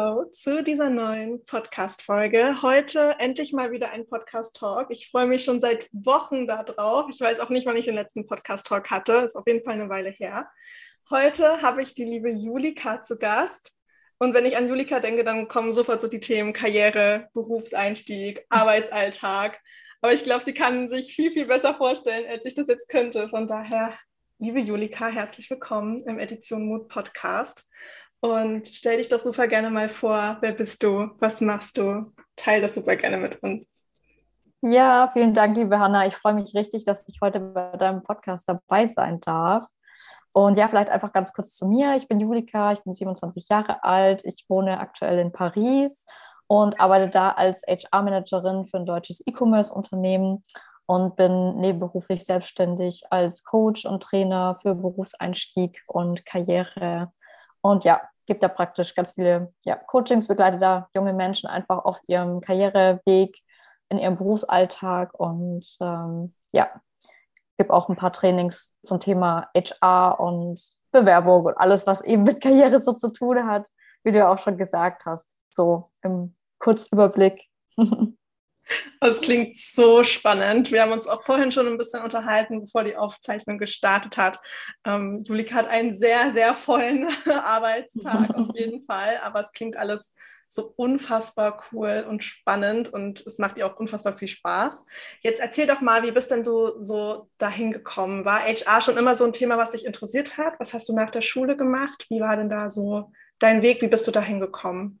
Hello zu dieser neuen Podcast-Folge. Heute endlich mal wieder ein Podcast-Talk. Ich freue mich schon seit Wochen darauf. Ich weiß auch nicht, wann ich den letzten Podcast-Talk hatte. Ist auf jeden Fall eine Weile her. Heute habe ich die liebe Julika zu Gast. Und wenn ich an Julika denke, dann kommen sofort so die Themen Karriere, Berufseinstieg, Arbeitsalltag. Aber ich glaube, sie kann sich viel, viel besser vorstellen, als ich das jetzt könnte. Von daher, liebe Julika, herzlich willkommen im Edition Mut Podcast. Und stell dich doch super gerne mal vor, wer bist du, was machst du? Teil das super gerne mit uns. Ja, vielen Dank, liebe Hanna. Ich freue mich richtig, dass ich heute bei deinem Podcast dabei sein darf. Und ja, vielleicht einfach ganz kurz zu mir. Ich bin Julika, ich bin 27 Jahre alt, ich wohne aktuell in Paris und arbeite da als HR-Managerin für ein deutsches E-Commerce-Unternehmen und bin nebenberuflich selbstständig als Coach und Trainer für Berufseinstieg und Karriere. Und ja, gibt da praktisch ganz viele ja, Coachings, begleite da junge Menschen einfach auf ihrem Karriereweg, in ihrem Berufsalltag und ähm, ja, gebe auch ein paar Trainings zum Thema HR und Bewerbung und alles, was eben mit Karriere so zu tun hat, wie du auch schon gesagt hast. So im Kurzüberblick. Das klingt so spannend. Wir haben uns auch vorhin schon ein bisschen unterhalten, bevor die Aufzeichnung gestartet hat. Ähm, Julika hat einen sehr, sehr vollen Arbeitstag auf jeden Fall, aber es klingt alles so unfassbar cool und spannend und es macht ihr auch unfassbar viel Spaß. Jetzt erzähl doch mal, wie bist denn du so dahin gekommen? War HR schon immer so ein Thema, was dich interessiert hat? Was hast du nach der Schule gemacht? Wie war denn da so dein Weg? Wie bist du dahin gekommen?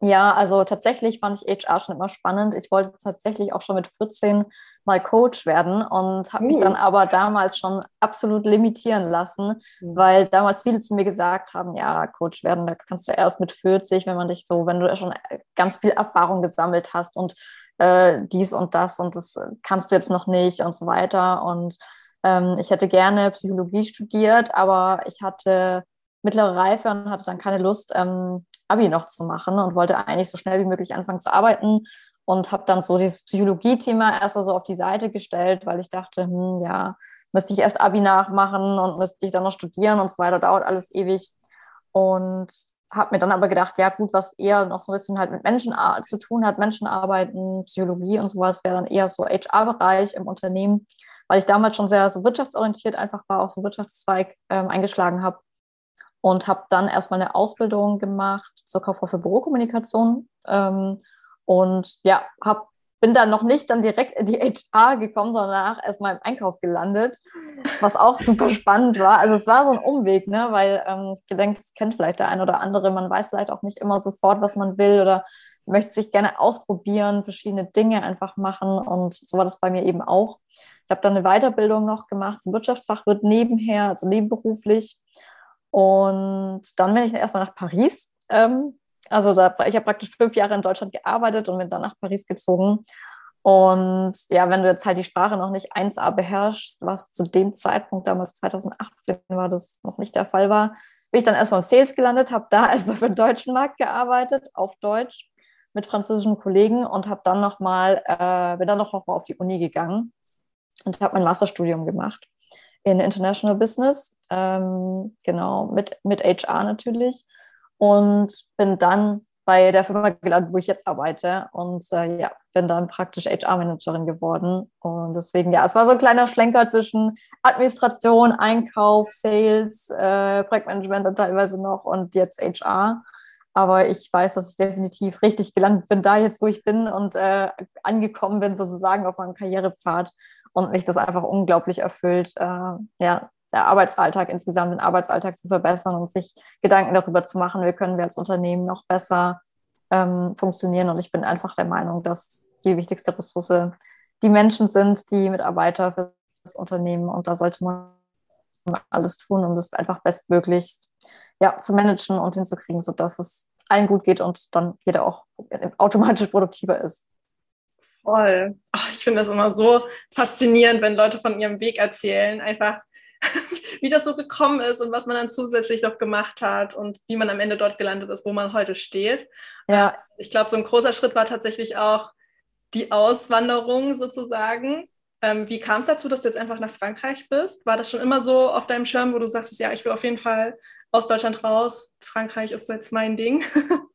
Ja, also tatsächlich fand ich HR schon immer spannend. Ich wollte tatsächlich auch schon mit 14 mal Coach werden und habe mich dann aber damals schon absolut limitieren lassen, mhm. weil damals viele zu mir gesagt haben, ja, Coach werden, da kannst du erst mit 40, wenn man dich so, wenn du schon ganz viel Erfahrung gesammelt hast und äh, dies und das und das kannst du jetzt noch nicht und so weiter. Und ähm, ich hätte gerne Psychologie studiert, aber ich hatte mittlere Reife und hatte dann keine Lust, ähm, Abi noch zu machen und wollte eigentlich so schnell wie möglich anfangen zu arbeiten und habe dann so dieses Psychologie-Thema erstmal so auf die Seite gestellt, weil ich dachte, hm, ja, müsste ich erst Abi nachmachen und müsste ich dann noch studieren und so weiter, dauert alles ewig. Und habe mir dann aber gedacht, ja gut, was eher noch so ein bisschen halt mit Menschen zu tun hat, Menschenarbeiten, Psychologie und sowas, wäre dann eher so HR-Bereich im Unternehmen, weil ich damals schon sehr so wirtschaftsorientiert einfach war, auch so Wirtschaftszweig ähm, eingeschlagen habe und habe dann erstmal eine Ausbildung gemacht zur Kauffrau für Bürokommunikation ähm, und ja, hab, bin dann noch nicht dann direkt in die HR gekommen, sondern danach erstmal im Einkauf gelandet, was auch super spannend war. Also es war so ein Umweg, ne? weil ähm, ich denke, das kennt vielleicht der ein oder andere, man weiß vielleicht auch nicht immer sofort, was man will oder möchte sich gerne ausprobieren, verschiedene Dinge einfach machen und so war das bei mir eben auch. Ich habe dann eine Weiterbildung noch gemacht zum Wirtschaftsfachwirt nebenher, also nebenberuflich und dann bin ich erstmal nach Paris. Ähm, also da, ich habe praktisch fünf Jahre in Deutschland gearbeitet und bin dann nach Paris gezogen. Und ja, wenn du jetzt halt die Sprache noch nicht 1a beherrschst, was zu dem Zeitpunkt, damals 2018 war, das noch nicht der Fall war, bin ich dann erstmal im Sales gelandet, habe da erstmal für den deutschen Markt gearbeitet, auf Deutsch, mit französischen Kollegen und habe dann nochmal, äh, bin dann noch mal auf die Uni gegangen und habe mein Masterstudium gemacht in International Business, ähm, genau, mit, mit HR natürlich. Und bin dann bei der Firma gelandet, wo ich jetzt arbeite. Und äh, ja, bin dann praktisch HR-Managerin geworden. Und deswegen, ja, es war so ein kleiner Schlenker zwischen Administration, Einkauf, Sales, äh, Projektmanagement dann teilweise noch und jetzt HR. Aber ich weiß, dass ich definitiv richtig gelandet bin, da jetzt, wo ich bin und äh, angekommen bin, sozusagen auf meinem Karrierepfad und mich das einfach unglaublich erfüllt, äh, ja, der Arbeitsalltag insgesamt, den Arbeitsalltag zu verbessern und sich Gedanken darüber zu machen, wie können wir als Unternehmen noch besser ähm, funktionieren. Und ich bin einfach der Meinung, dass die wichtigste Ressource die Menschen sind, die Mitarbeiter für das Unternehmen. Und da sollte man alles tun, um das einfach bestmöglich ja, zu managen und hinzukriegen, sodass es allen gut geht und dann jeder auch automatisch produktiver ist. Voll. Ach, ich finde das immer so faszinierend, wenn Leute von ihrem Weg erzählen, einfach wie das so gekommen ist und was man dann zusätzlich noch gemacht hat und wie man am Ende dort gelandet ist, wo man heute steht. Ja. Ich glaube, so ein großer Schritt war tatsächlich auch die Auswanderung sozusagen. Ähm, wie kam es dazu, dass du jetzt einfach nach Frankreich bist? War das schon immer so auf deinem Schirm, wo du sagtest, ja, ich will auf jeden Fall aus Deutschland raus. Frankreich ist jetzt mein Ding.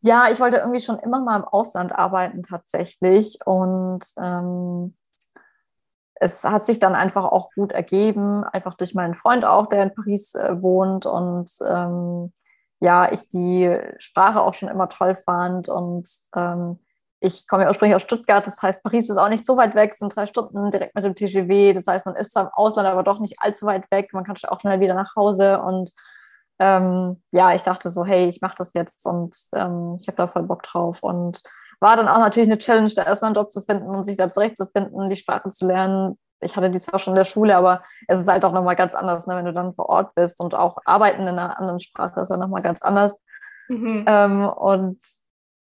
ja, ich wollte irgendwie schon immer mal im Ausland arbeiten tatsächlich. Und ähm, es hat sich dann einfach auch gut ergeben, einfach durch meinen Freund auch, der in Paris äh, wohnt. Und ähm, ja, ich die Sprache auch schon immer toll fand. Und ähm, ich komme ja ursprünglich aus Stuttgart, das heißt, Paris ist auch nicht so weit weg, sind drei Stunden direkt mit dem TGW. Das heißt, man ist zwar im Ausland, aber doch nicht allzu weit weg. Man kann auch schnell wieder nach Hause und ähm, ja, ich dachte so, hey, ich mache das jetzt und ähm, ich habe da voll Bock drauf. Und war dann auch natürlich eine Challenge, da erstmal einen Job zu finden und sich da zurechtzufinden, die Sprache zu lernen. Ich hatte die zwar schon in der Schule, aber es ist halt auch nochmal ganz anders, ne, wenn du dann vor Ort bist und auch arbeiten in einer anderen Sprache ist ja nochmal ganz anders. Mhm. Ähm, und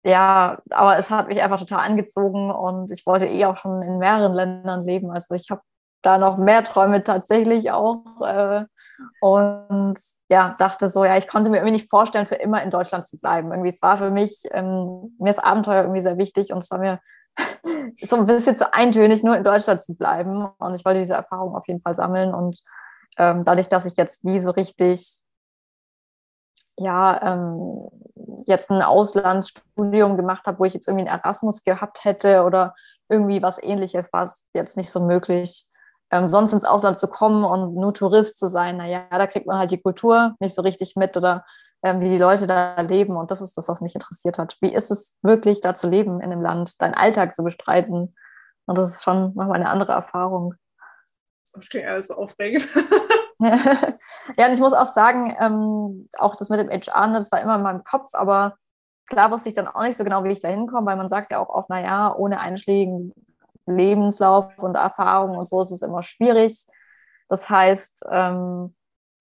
ja, aber es hat mich einfach total angezogen und ich wollte eh auch schon in mehreren Ländern leben. Also ich habe da noch mehr Träume tatsächlich auch. Äh, und ja, dachte so, ja, ich konnte mir irgendwie nicht vorstellen, für immer in Deutschland zu bleiben. Irgendwie, es war für mich, ähm, mir ist Abenteuer irgendwie sehr wichtig und es war mir so ein bisschen zu eintönig, nur in Deutschland zu bleiben. Und ich wollte diese Erfahrung auf jeden Fall sammeln. Und ähm, dadurch, dass ich jetzt nie so richtig, ja, ähm, jetzt ein Auslandsstudium gemacht habe, wo ich jetzt irgendwie einen Erasmus gehabt hätte oder irgendwie was ähnliches, war es jetzt nicht so möglich, ähm, sonst ins Ausland zu kommen und nur Tourist zu sein, naja, da kriegt man halt die Kultur nicht so richtig mit oder ähm, wie die Leute da leben. Und das ist das, was mich interessiert hat. Wie ist es wirklich, da zu leben in dem Land, deinen Alltag zu bestreiten? Und das ist schon nochmal eine andere Erfahrung. Das klingt alles so aufregend. ja, und ich muss auch sagen, ähm, auch das mit dem HR, ne, das war immer in meinem Kopf, aber klar wusste ich dann auch nicht so genau, wie ich da hinkomme, weil man sagt ja auch oft, naja, ohne einschlägigen Lebenslauf und Erfahrung und so ist es immer schwierig. Das heißt, ähm,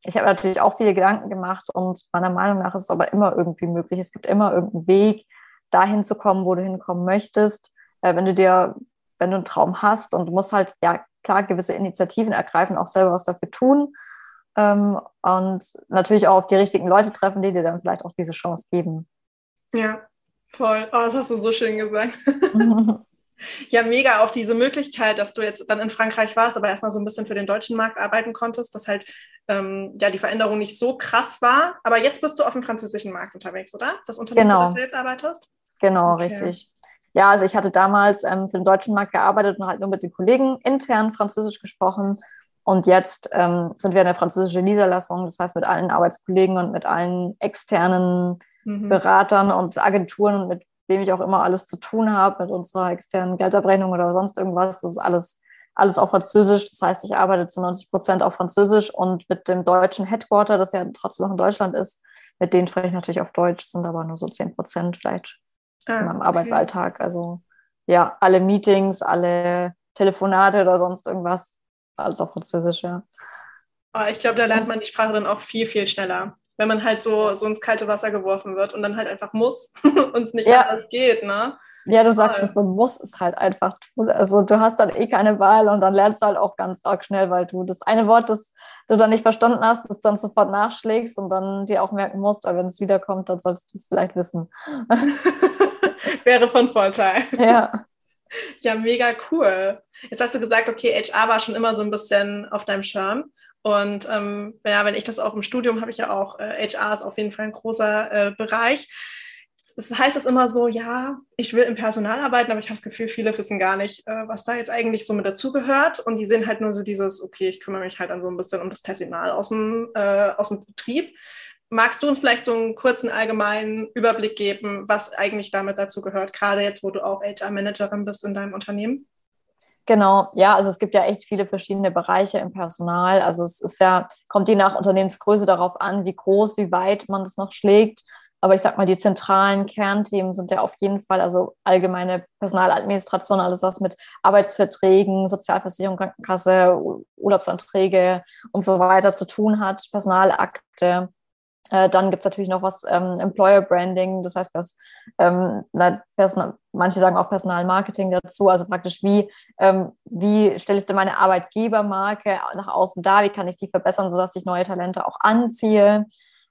ich habe natürlich auch viele Gedanken gemacht und meiner Meinung nach ist es aber immer irgendwie möglich. Es gibt immer irgendeinen Weg, dahin zu kommen, wo du hinkommen möchtest. Äh, wenn du dir, wenn du einen Traum hast und du musst halt, ja, klar, gewisse Initiativen ergreifen, auch selber was dafür tun. Ähm, und natürlich auch auf die richtigen Leute treffen, die dir dann vielleicht auch diese Chance geben. Ja, voll. Oh, das hast du so schön gesagt. Ja, mega auch diese Möglichkeit, dass du jetzt dann in Frankreich warst, aber erstmal so ein bisschen für den deutschen Markt arbeiten konntest, dass halt ähm, ja die Veränderung nicht so krass war. Aber jetzt bist du auf dem französischen Markt unterwegs, oder? Das Unternehmen, genau. das du jetzt arbeitest? Genau, okay. richtig. Ja, also ich hatte damals ähm, für den deutschen Markt gearbeitet und halt nur mit den Kollegen intern Französisch gesprochen. Und jetzt ähm, sind wir eine französische Niederlassung, das heißt mit allen Arbeitskollegen und mit allen externen mhm. Beratern und Agenturen und mit wem ich auch immer alles zu tun habe, mit unserer externen Geldabrechnung oder sonst irgendwas. Das ist alles, alles auf Französisch. Das heißt, ich arbeite zu 90 Prozent auf Französisch und mit dem deutschen Headquarter, das ja trotzdem noch in Deutschland ist, mit denen spreche ich natürlich auf Deutsch, sind aber nur so 10 Prozent vielleicht ah, in meinem okay. Arbeitsalltag. Also ja, alle Meetings, alle Telefonate oder sonst irgendwas, alles auf Französisch, ja. Ah, ich glaube, da lernt man die Sprache dann auch viel, viel schneller wenn man halt so, so ins kalte Wasser geworfen wird und dann halt einfach muss und es nicht ja. anders geht, ne? Ja, du sagst es, man muss es halt einfach tun. Also du hast dann eh keine Wahl und dann lernst du halt auch ganz arg schnell, weil du das eine Wort, das du dann nicht verstanden hast, das dann sofort nachschlägst und dann dir auch merken musst, weil wenn es wiederkommt, dann solltest du es vielleicht wissen. Wäre von Vorteil. Ja. Ja, mega cool. Jetzt hast du gesagt, okay, HR war schon immer so ein bisschen auf deinem Schirm. Und ähm, ja, wenn ich das auch im Studium habe ich ja auch, äh, HR ist auf jeden Fall ein großer äh, Bereich. Es heißt es immer so, ja, ich will im Personal arbeiten, aber ich habe das Gefühl, viele wissen gar nicht, äh, was da jetzt eigentlich so mit dazugehört. Und die sehen halt nur so dieses, okay, ich kümmere mich halt dann so ein bisschen um das Personal aus dem, äh, aus dem Betrieb. magst du uns vielleicht so einen kurzen allgemeinen Überblick geben, was eigentlich damit dazu gehört, gerade jetzt, wo du auch HR-Managerin bist in deinem Unternehmen? Genau, ja, also es gibt ja echt viele verschiedene Bereiche im Personal. Also es ist ja, kommt je nach Unternehmensgröße darauf an, wie groß, wie weit man das noch schlägt. Aber ich sag mal, die zentralen Kernthemen sind ja auf jeden Fall also allgemeine Personaladministration, alles was mit Arbeitsverträgen, Sozialversicherung, Krankenkasse, Urlaubsanträge und so weiter zu tun hat, Personalakte, äh, dann gibt es natürlich noch was ähm, Employer Branding, das heißt, dass, ähm, na, Personal, manche sagen auch Personalmarketing dazu, also praktisch wie, ähm, wie stelle ich denn meine Arbeitgebermarke nach außen dar, wie kann ich die verbessern, sodass ich neue Talente auch anziehe.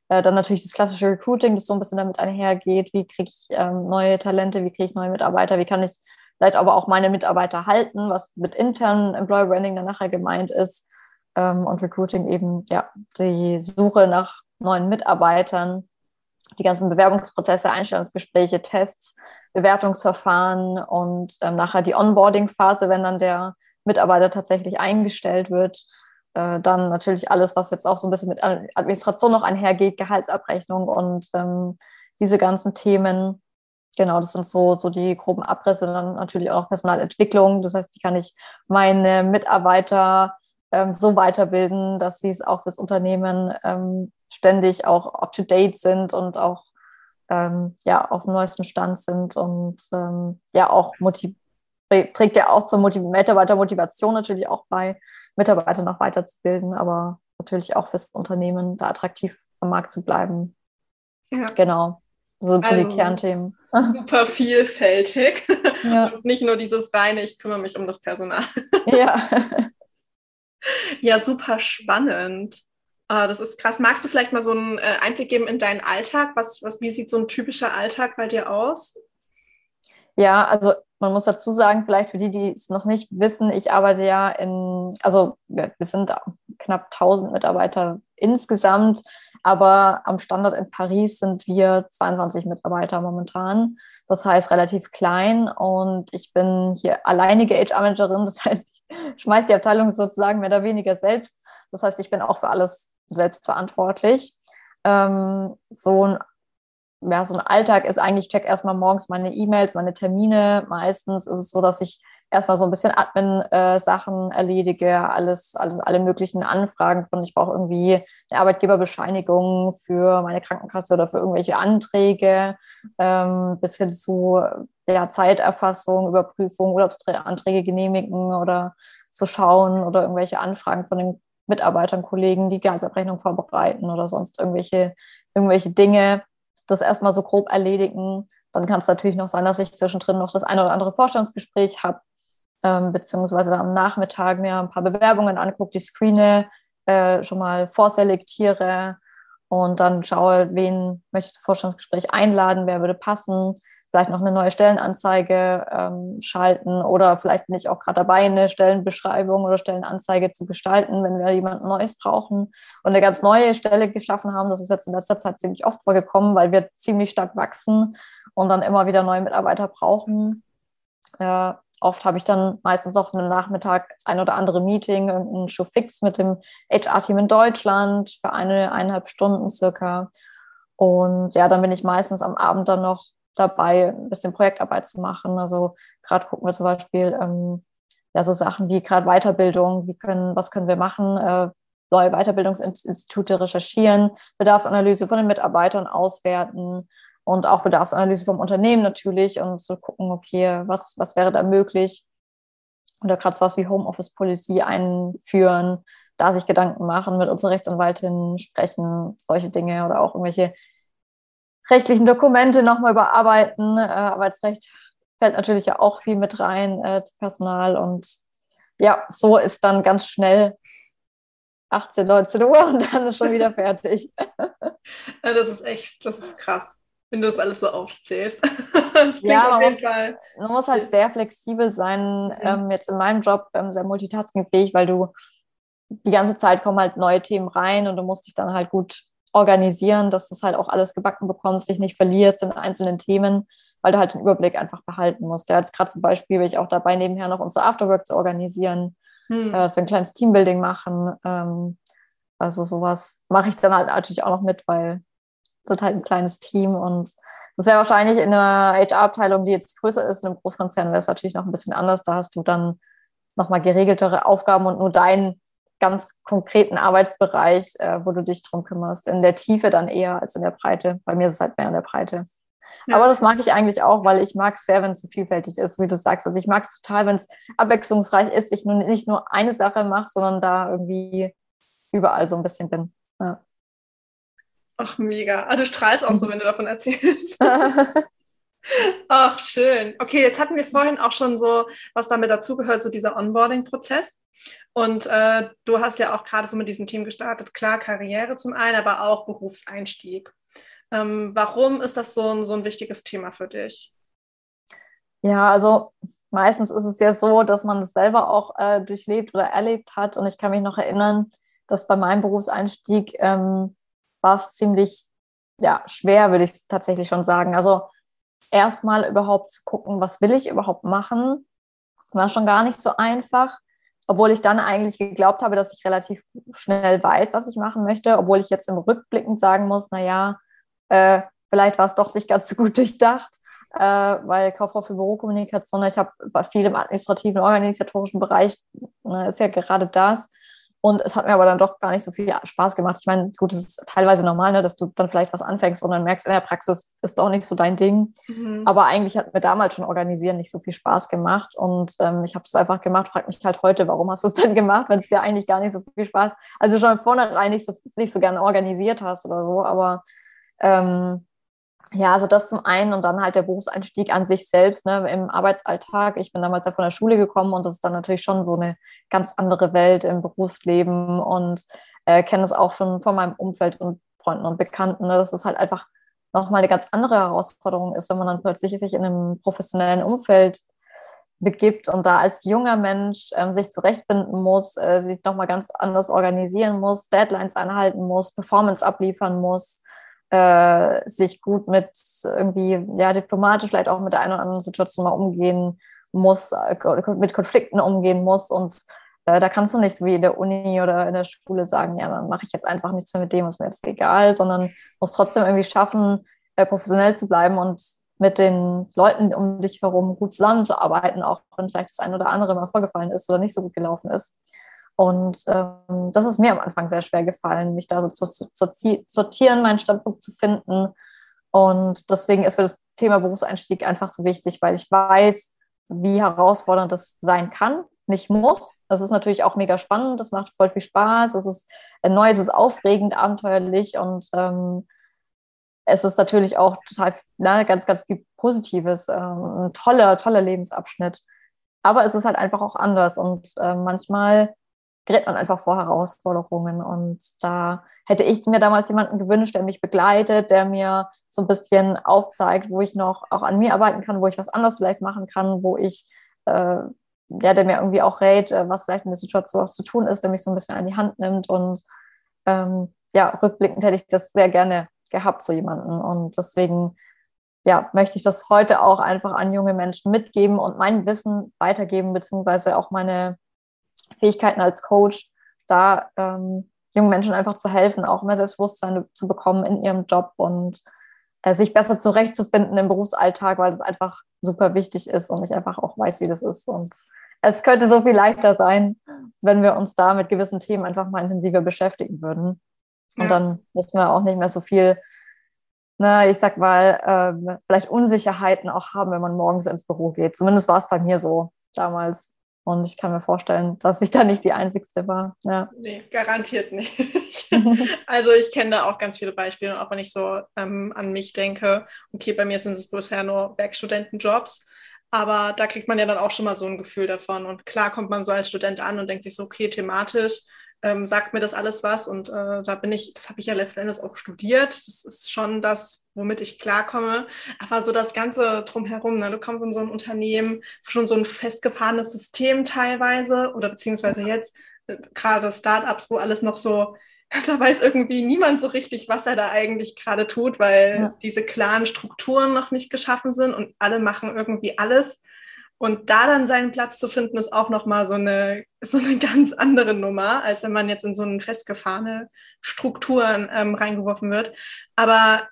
Äh, dann natürlich das klassische Recruiting, das so ein bisschen damit einhergeht, wie kriege ich ähm, neue Talente, wie kriege ich neue Mitarbeiter, wie kann ich vielleicht aber auch meine Mitarbeiter halten, was mit internen Employer Branding dann nachher gemeint ist. Ähm, und Recruiting eben ja die Suche nach neuen Mitarbeitern, die ganzen Bewerbungsprozesse, Einstellungsgespräche, Tests, Bewertungsverfahren und ähm, nachher die Onboarding-Phase, wenn dann der Mitarbeiter tatsächlich eingestellt wird. Äh, dann natürlich alles, was jetzt auch so ein bisschen mit Administration noch einhergeht, Gehaltsabrechnung und ähm, diese ganzen Themen. Genau, das sind so, so die groben Abrisse. Dann natürlich auch Personalentwicklung. Das heißt, wie kann ich meine Mitarbeiter ähm, so weiterbilden, dass sie es auch fürs Unternehmen ähm, ständig auch up-to-date sind und auch ähm, ja, auf dem neuesten Stand sind und ähm, ja auch trägt ja auch zur Motiv Mitarbeitermotivation natürlich auch bei, Mitarbeiter noch weiterzubilden, aber natürlich auch fürs Unternehmen da attraktiv am Markt zu bleiben. Ja. Genau. So zu also, die Kernthemen. Super vielfältig. Ja. Und nicht nur dieses reine, ich kümmere mich um das Personal. Ja. Ja, super spannend. Uh, das ist krass. Magst du vielleicht mal so einen äh, Einblick geben in deinen Alltag? Was, was, wie sieht so ein typischer Alltag bei dir aus? Ja, also man muss dazu sagen, vielleicht für die, die es noch nicht wissen, ich arbeite ja in, also wir, wir sind knapp 1000 Mitarbeiter insgesamt, aber am Standort in Paris sind wir 22 Mitarbeiter momentan. Das heißt relativ klein und ich bin hier alleinige HR-Managerin. Das heißt, ich schmeiße die Abteilung sozusagen mehr oder weniger selbst. Das heißt, ich bin auch für alles selbst verantwortlich. Ähm, so ein ja, so ein Alltag ist eigentlich, ich check erstmal morgens meine E-Mails, meine Termine. Meistens ist es so, dass ich erstmal so ein bisschen Admin-Sachen äh, erledige, alles, alles, alle möglichen Anfragen von, ich brauche irgendwie eine Arbeitgeberbescheinigung für meine Krankenkasse oder für irgendwelche Anträge, ähm, bis hin zu ja, Zeiterfassung, Überprüfung, Urlaubsanträge genehmigen oder zu schauen oder irgendwelche Anfragen von den Mitarbeitern, Kollegen, die Gehaltsabrechnung vorbereiten oder sonst irgendwelche, irgendwelche Dinge das erstmal so grob erledigen. Dann kann es natürlich noch sein, dass ich zwischendrin noch das eine oder andere Vorstellungsgespräch habe, ähm, beziehungsweise am Nachmittag mir ein paar Bewerbungen angucke, die screene, äh, schon mal vorselektiere und dann schaue, wen möchte ich zum Vorstellungsgespräch einladen, wer würde passen, vielleicht noch eine neue Stellenanzeige ähm, schalten oder vielleicht bin ich auch gerade dabei, eine Stellenbeschreibung oder Stellenanzeige zu gestalten, wenn wir jemanden Neues brauchen und eine ganz neue Stelle geschaffen haben. Das ist jetzt in letzter Zeit ziemlich oft vorgekommen, weil wir ziemlich stark wachsen und dann immer wieder neue Mitarbeiter brauchen. Äh, oft habe ich dann meistens auch einen Nachmittag ein oder andere Meeting, irgendein Show fix mit dem HR-Team in Deutschland für eine, eineinhalb Stunden circa. Und ja, dann bin ich meistens am Abend dann noch dabei, ein bisschen Projektarbeit zu machen. Also gerade gucken wir zum Beispiel ähm, ja so Sachen wie gerade Weiterbildung, wie können, was können wir machen, äh, neue Weiterbildungsinstitute recherchieren, Bedarfsanalyse von den Mitarbeitern auswerten und auch Bedarfsanalyse vom Unternehmen natürlich und so gucken, okay, was, was wäre da möglich? Oder gerade was wie Homeoffice Policy einführen, da sich Gedanken machen, mit unserer Rechtsanwaltin sprechen, solche Dinge oder auch irgendwelche rechtlichen Dokumente nochmal überarbeiten. Äh, Arbeitsrecht fällt natürlich ja auch viel mit rein äh, Personal und ja, so ist dann ganz schnell 18, 19 Uhr und dann ist schon wieder fertig. ja, das ist echt, das ist krass, wenn du das alles so aufzählst. ja, man muss, man muss, halt sehr flexibel sein. Mhm. Ähm, jetzt in meinem Job ähm, sehr multitaskingfähig, weil du die ganze Zeit kommen halt neue Themen rein und du musst dich dann halt gut organisieren, dass du es halt auch alles gebacken bekommst, dich nicht verlierst in einzelnen Themen, weil du halt den Überblick einfach behalten musst. Ja, jetzt gerade zum Beispiel bin ich auch dabei, nebenher noch unser Afterwork zu organisieren, hm. äh, dass wir ein kleines Teambuilding machen. Ähm, also sowas mache ich dann halt natürlich auch noch mit, weil sind halt ein kleines Team und das wäre wahrscheinlich in einer HR-Abteilung, die jetzt größer ist, in einem Großkonzern wäre es natürlich noch ein bisschen anders. Da hast du dann nochmal geregeltere Aufgaben und nur deinen ganz konkreten Arbeitsbereich, äh, wo du dich drum kümmerst. In der Tiefe dann eher als in der Breite. Bei mir ist es halt mehr in der Breite. Ja. Aber das mag ich eigentlich auch, weil ich mag es sehr, wenn es so vielfältig ist, wie du sagst. Also ich mag es total, wenn es abwechslungsreich ist, ich nur, nicht nur eine Sache mache, sondern da irgendwie überall so ein bisschen bin. Ja. Ach, mega. Ah, du strahlst auch so, wenn du davon erzählst. Ach, schön. Okay, jetzt hatten wir vorhin auch schon so, was damit dazugehört, so dieser Onboarding-Prozess. Und äh, du hast ja auch gerade so mit diesem Team gestartet, klar, Karriere zum einen, aber auch Berufseinstieg. Ähm, warum ist das so ein, so ein wichtiges Thema für dich? Ja, also meistens ist es ja so, dass man es selber auch äh, durchlebt oder erlebt hat. Und ich kann mich noch erinnern, dass bei meinem Berufseinstieg ähm, war es ziemlich ja, schwer, würde ich tatsächlich schon sagen. Also erstmal überhaupt zu gucken, was will ich überhaupt machen, war schon gar nicht so einfach, obwohl ich dann eigentlich geglaubt habe, dass ich relativ schnell weiß, was ich machen möchte, obwohl ich jetzt im Rückblickend sagen muss, naja, äh, vielleicht war es doch nicht ganz so gut durchdacht, äh, weil Kauffrau für Bürokommunikation, ich habe viel im administrativen, organisatorischen Bereich, ne, ist ja gerade das. Und es hat mir aber dann doch gar nicht so viel Spaß gemacht. Ich meine, gut, es ist teilweise normal, ne, dass du dann vielleicht was anfängst und dann merkst, in der Praxis ist doch nicht so dein Ding. Mhm. Aber eigentlich hat mir damals schon Organisieren nicht so viel Spaß gemacht. Und ähm, ich habe es einfach gemacht, frag mich halt heute, warum hast du es denn gemacht, wenn es dir eigentlich gar nicht so viel Spaß, also schon vornherein nicht so, nicht so gerne organisiert hast oder so. Aber ähm, ja, also das zum einen und dann halt der Berufseinstieg an sich selbst ne, im Arbeitsalltag. Ich bin damals ja von der Schule gekommen und das ist dann natürlich schon so eine ganz andere Welt im Berufsleben und äh, kenne es auch von, von meinem Umfeld und Freunden und Bekannten, ne, dass es halt einfach nochmal eine ganz andere Herausforderung ist, wenn man dann plötzlich sich in einem professionellen Umfeld begibt und da als junger Mensch ähm, sich zurechtfinden muss, äh, sich nochmal ganz anders organisieren muss, Deadlines einhalten muss, Performance abliefern muss äh, sich gut mit irgendwie, ja, diplomatisch vielleicht auch mit der einen oder anderen Situation mal umgehen muss, äh, mit Konflikten umgehen muss und äh, da kannst du nicht so wie in der Uni oder in der Schule sagen, ja, dann mache ich jetzt einfach nichts mehr mit dem, ist mir jetzt egal, sondern muss trotzdem irgendwie schaffen, äh, professionell zu bleiben und mit den Leuten um dich herum gut zusammenzuarbeiten, auch wenn vielleicht das eine oder andere mal vorgefallen ist oder nicht so gut gelaufen ist. Und ähm, das ist mir am Anfang sehr schwer gefallen, mich da so zu, zu, zu sortieren, meinen Standpunkt zu finden. Und deswegen ist mir das Thema Berufseinstieg einfach so wichtig, weil ich weiß, wie herausfordernd das sein kann, nicht muss. Das ist natürlich auch mega spannend, das macht voll viel Spaß, es ist neu, es ist aufregend, abenteuerlich und ähm, es ist natürlich auch total na, ganz, ganz viel Positives, ähm, ein toller, toller Lebensabschnitt. Aber es ist halt einfach auch anders und äh, manchmal gerät man einfach vor Herausforderungen. Und da hätte ich mir damals jemanden gewünscht, der mich begleitet, der mir so ein bisschen aufzeigt, wo ich noch auch an mir arbeiten kann, wo ich was anderes vielleicht machen kann, wo ich, äh, ja, der mir irgendwie auch rät, äh, was vielleicht in der Situation auch zu tun ist, der mich so ein bisschen an die Hand nimmt. Und ähm, ja, rückblickend hätte ich das sehr gerne gehabt, so jemanden. Und deswegen ja, möchte ich das heute auch einfach an junge Menschen mitgeben und mein Wissen weitergeben, beziehungsweise auch meine Fähigkeiten als Coach, da ähm, jungen Menschen einfach zu helfen, auch mehr Selbstbewusstsein zu bekommen in ihrem Job und äh, sich besser zurechtzufinden im Berufsalltag, weil das einfach super wichtig ist und ich einfach auch weiß, wie das ist. Und es könnte so viel leichter sein, wenn wir uns da mit gewissen Themen einfach mal intensiver beschäftigen würden. Und ja. dann müssen wir auch nicht mehr so viel, na, ich sag mal, äh, vielleicht Unsicherheiten auch haben, wenn man morgens ins Büro geht. Zumindest war es bei mir so damals. Und ich kann mir vorstellen, dass ich da nicht die Einzigste war. Ja. Nee, garantiert nicht. also ich kenne da auch ganz viele Beispiele, auch wenn ich so ähm, an mich denke, okay, bei mir sind es bisher nur Werkstudentenjobs, aber da kriegt man ja dann auch schon mal so ein Gefühl davon. Und klar kommt man so als Student an und denkt sich so, okay, thematisch ähm, sagt mir das alles was. Und äh, da bin ich, das habe ich ja letzten Endes auch studiert. Das ist schon das, womit ich klarkomme. Aber so das Ganze drumherum, ne? du kommst in so ein Unternehmen, schon so ein festgefahrenes System teilweise oder beziehungsweise jetzt äh, gerade Startups, wo alles noch so da weiß irgendwie niemand so richtig, was er da eigentlich gerade tut, weil ja. diese klaren Strukturen noch nicht geschaffen sind und alle machen irgendwie alles. Und da dann seinen Platz zu finden, ist auch nochmal so eine, so eine ganz andere Nummer, als wenn man jetzt in so eine festgefahrene Strukturen ähm, reingeworfen wird. Aber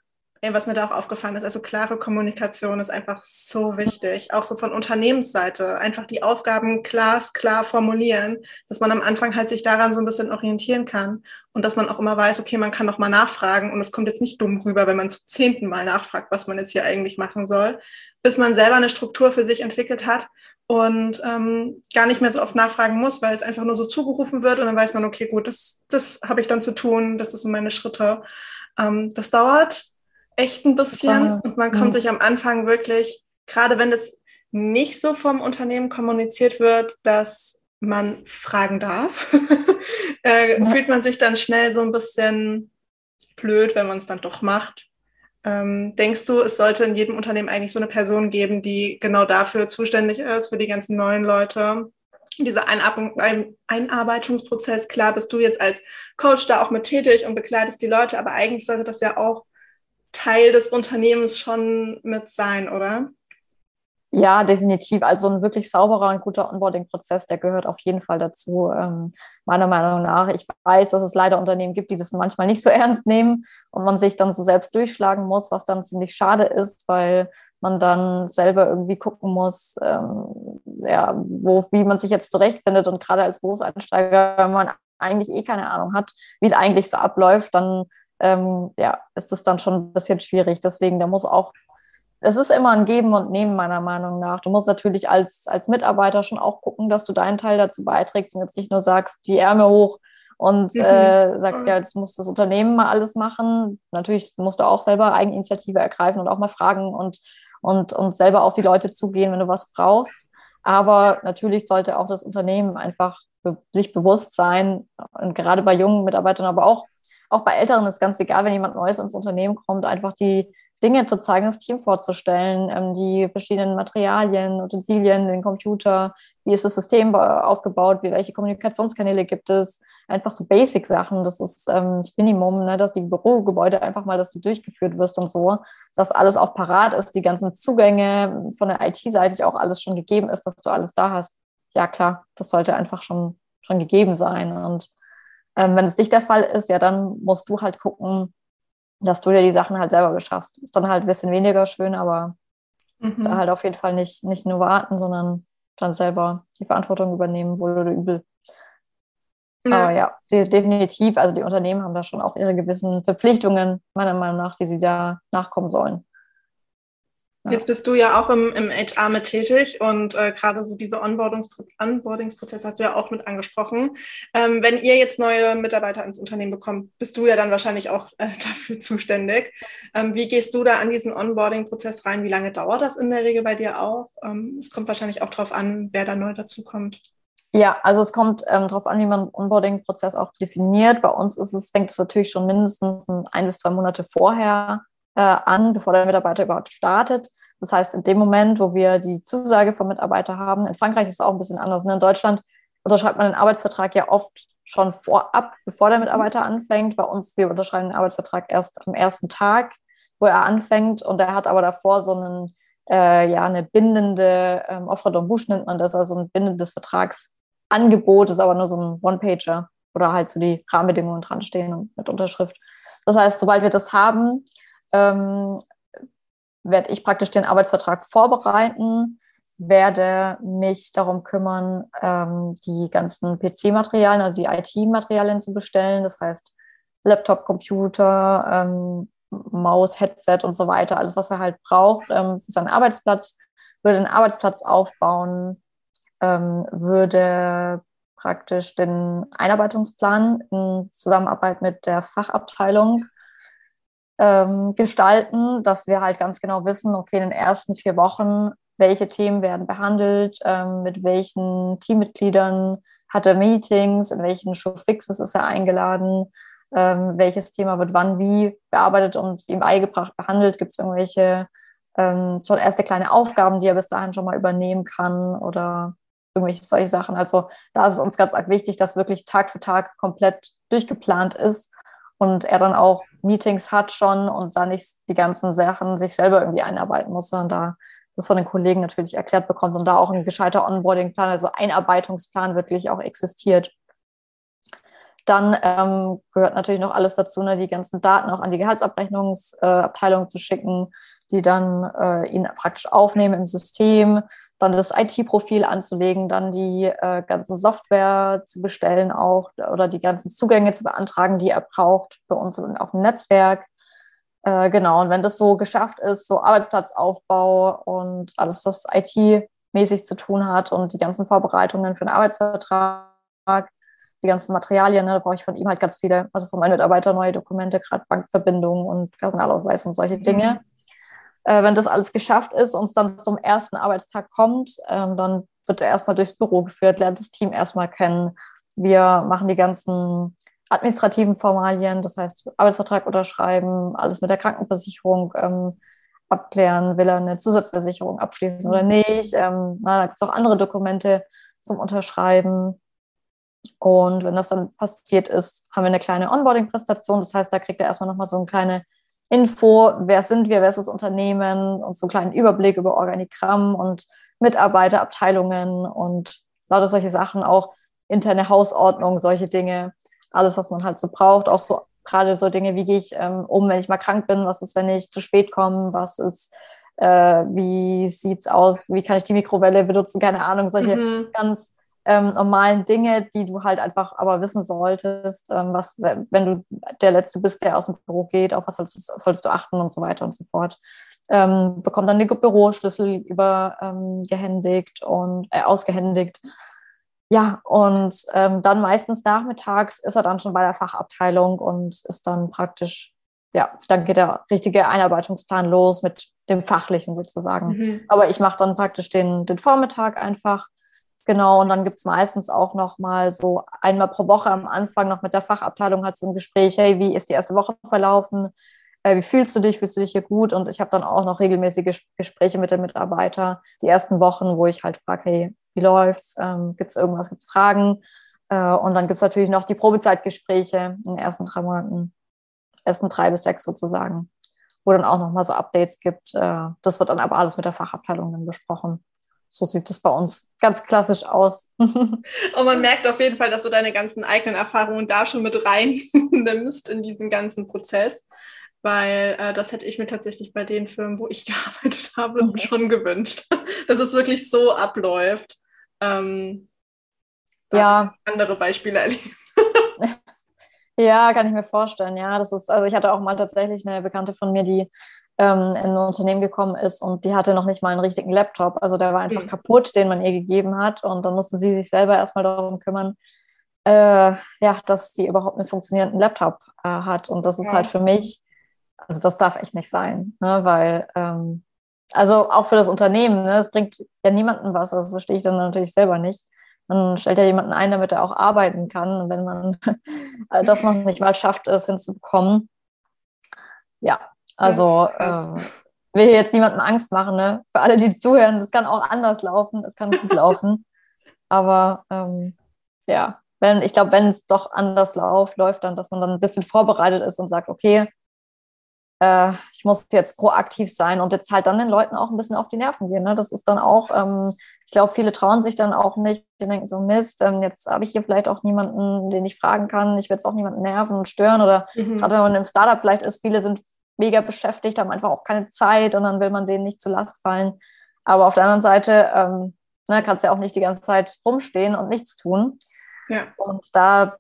was mir da auch aufgefallen ist, also klare Kommunikation ist einfach so wichtig, auch so von Unternehmensseite, einfach die Aufgaben glasklar formulieren, dass man am Anfang halt sich daran so ein bisschen orientieren kann und dass man auch immer weiß, okay, man kann noch mal nachfragen und es kommt jetzt nicht dumm rüber, wenn man zum zehnten Mal nachfragt, was man jetzt hier eigentlich machen soll, bis man selber eine Struktur für sich entwickelt hat und ähm, gar nicht mehr so oft nachfragen muss, weil es einfach nur so zugerufen wird und dann weiß man, okay, gut, das, das habe ich dann zu tun, das sind meine Schritte. Ähm, das dauert echt ein bisschen und man kommt ja. sich am Anfang wirklich, gerade wenn es nicht so vom Unternehmen kommuniziert wird, dass man fragen darf, äh, ja. fühlt man sich dann schnell so ein bisschen blöd, wenn man es dann doch macht. Ähm, denkst du, es sollte in jedem Unternehmen eigentlich so eine Person geben, die genau dafür zuständig ist, für die ganzen neuen Leute? Dieser Einarbeitungsprozess, klar bist du jetzt als Coach da auch mit tätig und begleitest die Leute, aber eigentlich sollte das ja auch Teil des Unternehmens schon mit sein, oder? Ja, definitiv. Also ein wirklich sauberer und guter Onboarding-Prozess, der gehört auf jeden Fall dazu, ähm, meiner Meinung nach. Ich weiß, dass es leider Unternehmen gibt, die das manchmal nicht so ernst nehmen und man sich dann so selbst durchschlagen muss, was dann ziemlich schade ist, weil man dann selber irgendwie gucken muss, ähm, ja, wo, wie man sich jetzt zurechtfindet. Und gerade als Berufseinsteiger, wenn man eigentlich eh keine Ahnung hat, wie es eigentlich so abläuft, dann ähm, ja, ist es dann schon ein bisschen schwierig. Deswegen, da muss auch es ist immer ein Geben und Nehmen, meiner Meinung nach. Du musst natürlich als, als Mitarbeiter schon auch gucken, dass du deinen Teil dazu beiträgst und jetzt nicht nur sagst, die Ärmel hoch und mhm. äh, sagst, ja, das muss das Unternehmen mal alles machen. Natürlich musst du auch selber Eigeninitiative ergreifen und auch mal fragen und, und, und selber auf die Leute zugehen, wenn du was brauchst. Aber natürlich sollte auch das Unternehmen einfach be sich bewusst sein, und gerade bei jungen Mitarbeitern, aber auch, auch bei Älteren ist ganz egal, wenn jemand Neues ins Unternehmen kommt, einfach die, Dinge zu zeigen, das Team vorzustellen, ähm, die verschiedenen Materialien, Utensilien, den Computer, wie ist das System aufgebaut, wie, welche Kommunikationskanäle gibt es, einfach so Basic-Sachen, das ist ähm, das Minimum, ne, dass die Bürogebäude einfach mal, dass du durchgeführt wirst und so, dass alles auch parat ist, die ganzen Zugänge von der IT-Seite auch alles schon gegeben ist, dass du alles da hast. Ja klar, das sollte einfach schon, schon gegeben sein und ähm, wenn es nicht der Fall ist, ja, dann musst du halt gucken, dass du dir die Sachen halt selber beschaffst. Ist dann halt ein bisschen weniger schön, aber mhm. da halt auf jeden Fall nicht, nicht nur warten, sondern dann selber die Verantwortung übernehmen, wohl oder übel. Ja. Aber ja, die, definitiv, also die Unternehmen haben da schon auch ihre gewissen Verpflichtungen, meiner Meinung nach, die sie da nachkommen sollen. Jetzt bist du ja auch im, im HR mit tätig und äh, gerade so diese Onboardings, Onboardingsprozess hast du ja auch mit angesprochen. Ähm, wenn ihr jetzt neue Mitarbeiter ins Unternehmen bekommt, bist du ja dann wahrscheinlich auch äh, dafür zuständig. Ähm, wie gehst du da an diesen Onboarding-Prozess rein? Wie lange dauert das in der Regel bei dir auch? Ähm, es kommt wahrscheinlich auch darauf an, wer da neu dazukommt. Ja, also es kommt ähm, darauf an, wie man den Onboarding-Prozess auch definiert. Bei uns ist es, fängt es natürlich schon mindestens ein bis drei Monate vorher äh, an, bevor der Mitarbeiter überhaupt startet. Das heißt, in dem Moment, wo wir die Zusage vom Mitarbeiter haben, in Frankreich ist es auch ein bisschen anders. Ne? In Deutschland unterschreibt man den Arbeitsvertrag ja oft schon vorab, bevor der Mitarbeiter anfängt. Bei uns, wir unterschreiben den Arbeitsvertrag erst am ersten Tag, wo er anfängt. Und er hat aber davor so einen, äh, ja, eine bindende, ähm, Offre d'embauche nennt man das, also ein bindendes Vertragsangebot, ist aber nur so ein One-Pager oder halt so die Rahmenbedingungen dran stehen mit Unterschrift. Das heißt, sobald wir das haben, ähm, werde ich praktisch den Arbeitsvertrag vorbereiten, werde mich darum kümmern, ähm, die ganzen PC-Materialien, also die IT-Materialien zu bestellen. Das heißt Laptop, Computer, ähm, Maus, Headset und so weiter, alles, was er halt braucht ähm, für seinen Arbeitsplatz, würde einen Arbeitsplatz aufbauen, ähm, würde praktisch den Einarbeitungsplan in Zusammenarbeit mit der Fachabteilung ähm, gestalten, dass wir halt ganz genau wissen, okay, in den ersten vier Wochen, welche Themen werden behandelt, ähm, mit welchen Teammitgliedern hat er Meetings, in welchen Showfixes ist er eingeladen, ähm, welches Thema wird wann wie bearbeitet und ihm beigebracht, behandelt, gibt es irgendwelche ähm, schon erste kleine Aufgaben, die er bis dahin schon mal übernehmen kann oder irgendwelche solche Sachen. Also da ist es uns ganz arg wichtig, dass wirklich Tag für Tag komplett durchgeplant ist und er dann auch Meetings hat schon und da nicht die ganzen Sachen sich selber irgendwie einarbeiten muss, sondern da das von den Kollegen natürlich erklärt bekommt und da auch ein gescheiter Onboarding-Plan, also Einarbeitungsplan wirklich auch existiert. Dann ähm, gehört natürlich noch alles dazu, ne, die ganzen Daten auch an die Gehaltsabrechnungsabteilung zu schicken, die dann äh, ihn praktisch aufnehmen im System, dann das IT-Profil anzulegen, dann die äh, ganzen Software zu bestellen auch oder die ganzen Zugänge zu beantragen, die er braucht bei uns auf dem Netzwerk. Äh, genau, und wenn das so geschafft ist, so Arbeitsplatzaufbau und alles, was IT-mäßig zu tun hat und die ganzen Vorbereitungen für den Arbeitsvertrag, die ganzen Materialien, ne, da brauche ich von ihm halt ganz viele, also von meinen Mitarbeitern neue Dokumente, gerade Bankverbindungen und Personalausweis und solche Dinge. Mhm. Äh, wenn das alles geschafft ist und es dann zum ersten Arbeitstag kommt, ähm, dann wird er erstmal durchs Büro geführt, lernt das Team erstmal kennen. Wir machen die ganzen administrativen Formalien, das heißt Arbeitsvertrag unterschreiben, alles mit der Krankenversicherung ähm, abklären, will er eine Zusatzversicherung abschließen oder mhm. nicht. Ähm, na, da gibt es auch andere Dokumente zum Unterschreiben. Und wenn das dann passiert ist, haben wir eine kleine Onboarding-Präsentation. Das heißt, da kriegt er erstmal nochmal so eine kleine Info, wer sind wir, wer ist das Unternehmen und so einen kleinen Überblick über Organigramm und Mitarbeiterabteilungen und lauter solche Sachen, auch interne Hausordnung, solche Dinge, alles, was man halt so braucht, auch so gerade so Dinge, wie gehe ich ähm, um, wenn ich mal krank bin, was ist, wenn ich zu spät komme, was ist, äh, wie sieht's aus, wie kann ich die Mikrowelle benutzen, keine Ahnung, solche mhm. ganz ähm, normalen Dinge, die du halt einfach aber wissen solltest, ähm, was, wenn du der Letzte bist, der aus dem Büro geht, auf was solltest du, solltest du achten und so weiter und so fort. Ähm, bekommt dann den Büroschlüssel übergehändigt und äh, ausgehändigt. Ja, und ähm, dann meistens nachmittags ist er dann schon bei der Fachabteilung und ist dann praktisch, ja, dann geht der richtige Einarbeitungsplan los mit dem Fachlichen sozusagen. Mhm. Aber ich mache dann praktisch den, den Vormittag einfach Genau, und dann gibt es meistens auch noch mal so einmal pro Woche am Anfang noch mit der Fachabteilung hat so ein Gespräch, hey, wie ist die erste Woche verlaufen? Äh, wie fühlst du dich? Fühlst du dich hier gut? Und ich habe dann auch noch regelmäßige Gespräche mit den Mitarbeitern, die ersten Wochen, wo ich halt frage, hey, wie läuft's? Ähm, gibt es irgendwas, gibt es Fragen? Äh, und dann gibt es natürlich noch die Probezeitgespräche in den ersten drei Monaten, ersten drei bis sechs sozusagen, wo dann auch noch mal so Updates gibt. Äh, das wird dann aber alles mit der Fachabteilung dann besprochen so sieht es bei uns ganz klassisch aus. Und man merkt auf jeden Fall, dass du deine ganzen eigenen Erfahrungen da schon mit rein nimmst in diesen ganzen Prozess, weil äh, das hätte ich mir tatsächlich bei den Firmen, wo ich gearbeitet habe, mhm. schon gewünscht, dass es wirklich so abläuft. Ähm, ja. Andere Beispiele erleben. Ja, kann ich mir vorstellen. Ja, das ist, also ich hatte auch mal tatsächlich eine Bekannte von mir, die ähm, in ein Unternehmen gekommen ist und die hatte noch nicht mal einen richtigen Laptop. Also der war einfach mhm. kaputt, den man ihr gegeben hat. Und dann musste sie sich selber erstmal darum kümmern, äh, ja, dass die überhaupt einen funktionierenden Laptop äh, hat. Und das ist ja. halt für mich, also das darf echt nicht sein, ne? weil, ähm, also auch für das Unternehmen, ne? das bringt ja niemandem was. Das verstehe ich dann natürlich selber nicht. Man stellt ja jemanden ein, damit er auch arbeiten kann. Und wenn man das noch nicht mal schafft, es hinzubekommen, ja, also äh, will hier jetzt niemandem Angst machen, ne? Für alle, die zuhören, das kann auch anders laufen, es kann gut laufen. Aber ähm, ja, wenn, ich glaube, wenn es doch anders läuft, läuft dann, dass man dann ein bisschen vorbereitet ist und sagt, okay, äh, ich muss jetzt proaktiv sein und jetzt halt dann den Leuten auch ein bisschen auf die Nerven gehen. Ne? Das ist dann auch, ähm, ich glaube, viele trauen sich dann auch nicht, die denken so, Mist, ähm, jetzt habe ich hier vielleicht auch niemanden, den ich fragen kann, ich will jetzt auch niemanden nerven und stören oder mhm. gerade wenn man im Startup vielleicht ist, viele sind mega beschäftigt, haben einfach auch keine Zeit und dann will man denen nicht zu Last fallen. Aber auf der anderen Seite ähm, ne, kannst du ja auch nicht die ganze Zeit rumstehen und nichts tun. Ja. Und da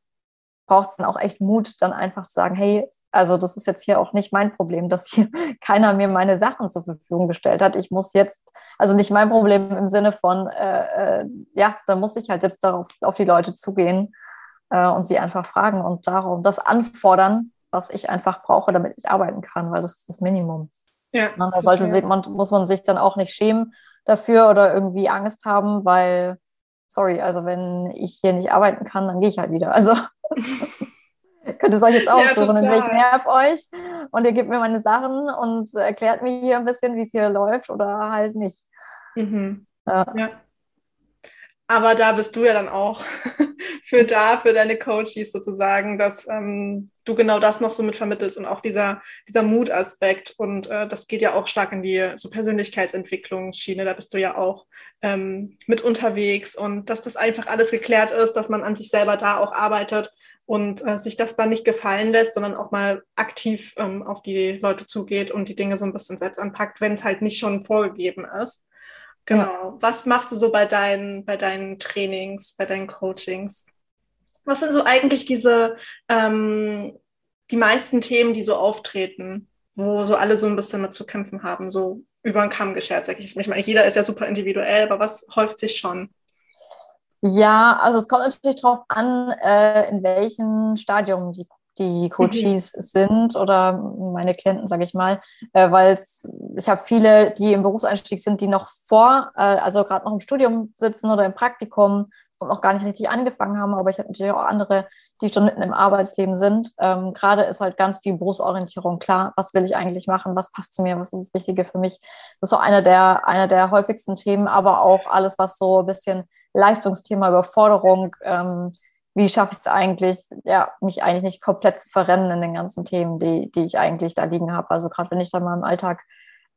braucht es dann auch echt Mut, dann einfach zu sagen, hey, also das ist jetzt hier auch nicht mein Problem, dass hier keiner mir meine Sachen zur Verfügung gestellt hat. Ich muss jetzt, also nicht mein Problem im Sinne von, äh, äh, ja, da muss ich halt jetzt darauf auf die Leute zugehen äh, und sie einfach fragen und darum das anfordern, was ich einfach brauche, damit ich arbeiten kann, weil das ist das Minimum. Ja, und da sollte sich, man, muss man sich dann auch nicht schämen dafür oder irgendwie Angst haben, weil, sorry, also wenn ich hier nicht arbeiten kann, dann gehe ich halt wieder. Also Könnt ihr euch jetzt auch ja, suchen, total. ich nerv euch und ihr gebt mir meine Sachen und erklärt mir hier ein bisschen, wie es hier läuft oder halt nicht. Mhm. Ja. ja. Aber da bist du ja dann auch für da, für deine Coaches sozusagen, dass ähm, du genau das noch so mit vermittelst und auch dieser, dieser Mutaspekt. Und äh, das geht ja auch stark in die so Persönlichkeitsentwicklungsschiene. Da bist du ja auch ähm, mit unterwegs und dass das einfach alles geklärt ist, dass man an sich selber da auch arbeitet und äh, sich das dann nicht gefallen lässt, sondern auch mal aktiv ähm, auf die Leute zugeht und die Dinge so ein bisschen selbst anpackt, wenn es halt nicht schon vorgegeben ist. Genau. Ja. Was machst du so bei deinen, bei deinen Trainings, bei deinen Coachings? Was sind so eigentlich diese, ähm, die meisten Themen, die so auftreten, wo so alle so ein bisschen mit zu kämpfen haben, so über den Kamm geschert, sag ich. Ich meine, jeder ist ja super individuell, aber was häuft sich schon? Ja, also es kommt natürlich darauf an, äh, in welchem Stadium die, die Coaches mhm. sind oder meine Klienten, sage ich mal, äh, weil ich habe viele, die im Berufseinstieg sind, die noch vor, äh, also gerade noch im Studium sitzen oder im Praktikum und noch gar nicht richtig angefangen haben, aber ich habe natürlich auch andere, die schon mitten im Arbeitsleben sind. Ähm, Gerade ist halt ganz viel Berufsorientierung klar. Was will ich eigentlich machen? Was passt zu mir? Was ist das Richtige für mich? Das ist so einer der, einer der häufigsten Themen, aber auch alles, was so ein bisschen Leistungsthema, Überforderung, ähm, wie schaffe ich es eigentlich, ja, mich eigentlich nicht komplett zu verrennen in den ganzen Themen, die, die ich eigentlich da liegen habe. Also gerade wenn ich dann mal im Alltag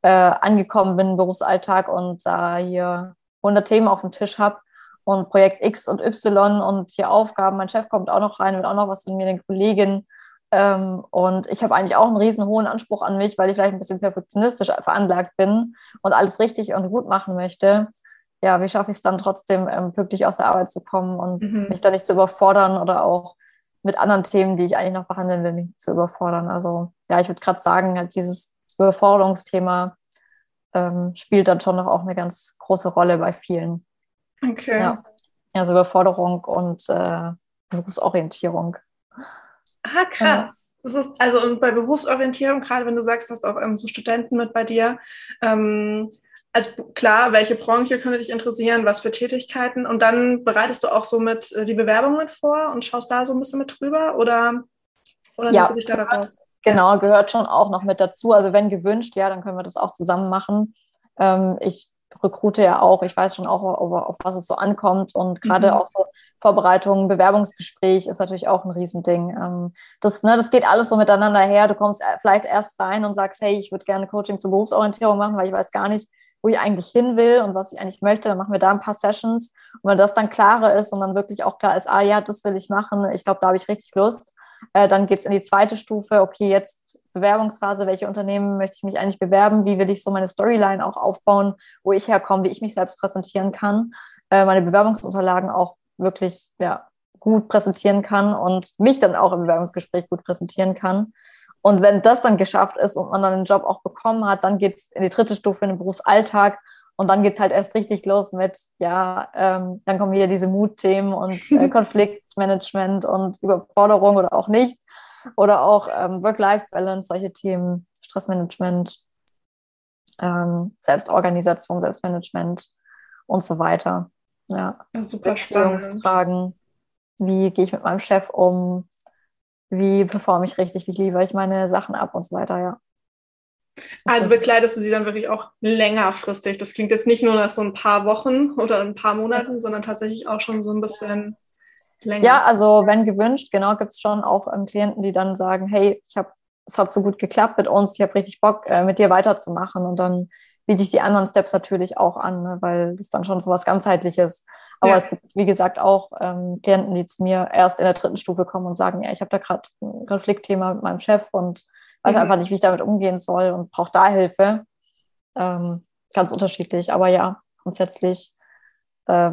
äh, angekommen bin, Berufsalltag und da äh, hier 100 Themen auf dem Tisch habe, und Projekt X und Y und hier Aufgaben. Mein Chef kommt auch noch rein, will auch noch was von mir, den Kollegen. Ähm, und ich habe eigentlich auch einen riesen hohen Anspruch an mich, weil ich vielleicht ein bisschen perfektionistisch veranlagt bin und alles richtig und gut machen möchte. Ja, wie schaffe ich es dann trotzdem, ähm, wirklich aus der Arbeit zu kommen und mhm. mich da nicht zu überfordern oder auch mit anderen Themen, die ich eigentlich noch behandeln will, mich zu überfordern. Also ja, ich würde gerade sagen, halt dieses Überforderungsthema ähm, spielt dann schon noch auch eine ganz große Rolle bei vielen. Okay. Ja. Also Überforderung und äh, Berufsorientierung. Ah, krass. Ja. Das ist also und bei Berufsorientierung, gerade wenn du sagst, du hast auch ähm, so Studenten mit bei dir, ähm, also klar, welche Branche könnte dich interessieren, was für Tätigkeiten und dann bereitest du auch so mit äh, die Bewerbung mit vor und schaust da so ein bisschen mit drüber oder, oder ja, du dich da raus? Genau, gehört schon auch noch mit dazu. Also wenn gewünscht, ja, dann können wir das auch zusammen machen. Ähm, ich rekrute ja auch, ich weiß schon auch, auf, auf was es so ankommt und gerade mhm. auch so Vorbereitungen, Bewerbungsgespräch ist natürlich auch ein Riesending. Ähm, das, ne, das geht alles so miteinander her. Du kommst äh, vielleicht erst rein und sagst, hey, ich würde gerne Coaching zur Berufsorientierung machen, weil ich weiß gar nicht, wo ich eigentlich hin will und was ich eigentlich möchte. Dann machen wir da ein paar Sessions. Und wenn das dann klarer ist und dann wirklich auch klar ist, ah ja, das will ich machen, ich glaube, da habe ich richtig Lust, äh, dann geht es in die zweite Stufe, okay, jetzt Bewerbungsphase, welche Unternehmen möchte ich mich eigentlich bewerben, wie will ich so meine Storyline auch aufbauen, wo ich herkomme, wie ich mich selbst präsentieren kann, äh, meine Bewerbungsunterlagen auch wirklich ja, gut präsentieren kann und mich dann auch im Bewerbungsgespräch gut präsentieren kann. Und wenn das dann geschafft ist und man dann den Job auch bekommen hat, dann geht es in die dritte Stufe in den Berufsalltag und dann geht es halt erst richtig los mit, ja, ähm, dann kommen hier diese Mutthemen und äh, Konfliktmanagement und Überforderung oder auch nicht. Oder auch ähm, Work-Life-Balance, solche Themen, Stressmanagement, ähm, Selbstorganisation, Selbstmanagement und so weiter. Ja, ja super Beziehungsfragen. Wie gehe ich mit meinem Chef um? Wie performe ich richtig? Wie liefere ich meine Sachen ab und so weiter, ja. Also bekleidest du sie dann wirklich auch längerfristig. Das klingt jetzt nicht nur nach so ein paar Wochen oder ein paar Monaten, sondern tatsächlich auch schon so ein bisschen länger. Ja, also wenn gewünscht, genau, gibt es schon auch ähm, Klienten, die dann sagen, hey, ich habe, es hat so gut geklappt mit uns, ich habe richtig Bock, äh, mit dir weiterzumachen. Und dann biete ich die anderen Steps natürlich auch an, ne, weil das dann schon so was ganzheitliches. Aber ja. es gibt, wie gesagt, auch ähm, Klienten, die zu mir erst in der dritten Stufe kommen und sagen, ja, ich habe da gerade ein Konfliktthema mit meinem Chef und weiß mhm. einfach nicht, wie ich damit umgehen soll und brauche da Hilfe. Ähm, ganz unterschiedlich, aber ja, grundsätzlich äh,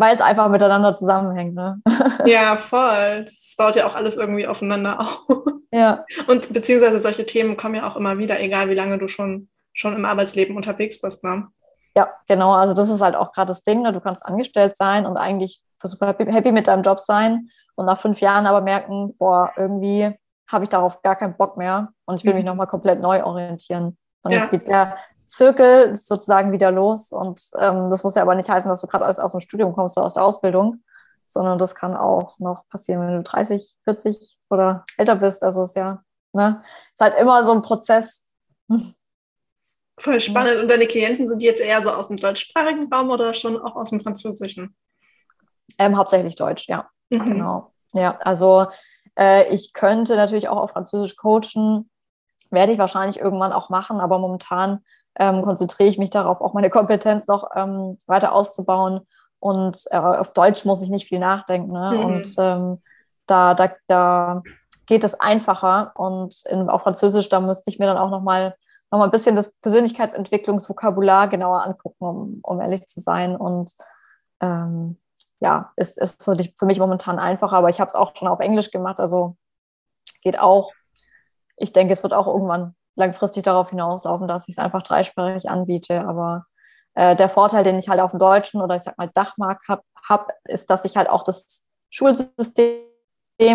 weil es einfach miteinander zusammenhängt. Ne? Ja, voll. Es baut ja auch alles irgendwie aufeinander auf. Ja. Und beziehungsweise solche Themen kommen ja auch immer wieder, egal wie lange du schon, schon im Arbeitsleben unterwegs bist. Ne? Ja, genau. Also das ist halt auch gerade das Ding. Ne? Du kannst angestellt sein und eigentlich super happy mit deinem Job sein und nach fünf Jahren aber merken, boah, irgendwie habe ich darauf gar keinen Bock mehr und ich will mich mhm. nochmal komplett neu orientieren. Dann ja. geht der Zirkel sozusagen wieder los. Und ähm, das muss ja aber nicht heißen, dass du gerade aus, aus dem Studium kommst oder aus der Ausbildung, sondern das kann auch noch passieren, wenn du 30, 40 oder älter bist. Also ist ja, ne, ist halt immer so ein Prozess. Voll spannend. Und deine Klienten sind jetzt eher so aus dem deutschsprachigen Raum oder schon auch aus dem französischen? Ähm, hauptsächlich Deutsch, ja. Mhm. Genau. Ja, also äh, ich könnte natürlich auch auf Französisch coachen, werde ich wahrscheinlich irgendwann auch machen, aber momentan ähm, konzentriere ich mich darauf, auch meine Kompetenz noch ähm, weiter auszubauen. Und äh, auf Deutsch muss ich nicht viel nachdenken. Ne? Mhm. Und ähm, da, da, da geht es einfacher. Und in, auf Französisch, da müsste ich mir dann auch nochmal noch mal ein bisschen das Persönlichkeitsentwicklungsvokabular genauer angucken, um, um ehrlich zu sein. Und ähm, ja, ist, ist für, dich, für mich momentan einfacher, aber ich habe es auch schon auf Englisch gemacht, also geht auch. Ich denke, es wird auch irgendwann langfristig darauf hinauslaufen, dass ich es einfach dreisprachig anbiete. Aber äh, der Vorteil, den ich halt auf dem Deutschen oder ich sag mal Dachmark habe, hab, ist, dass ich halt auch das Schulsystem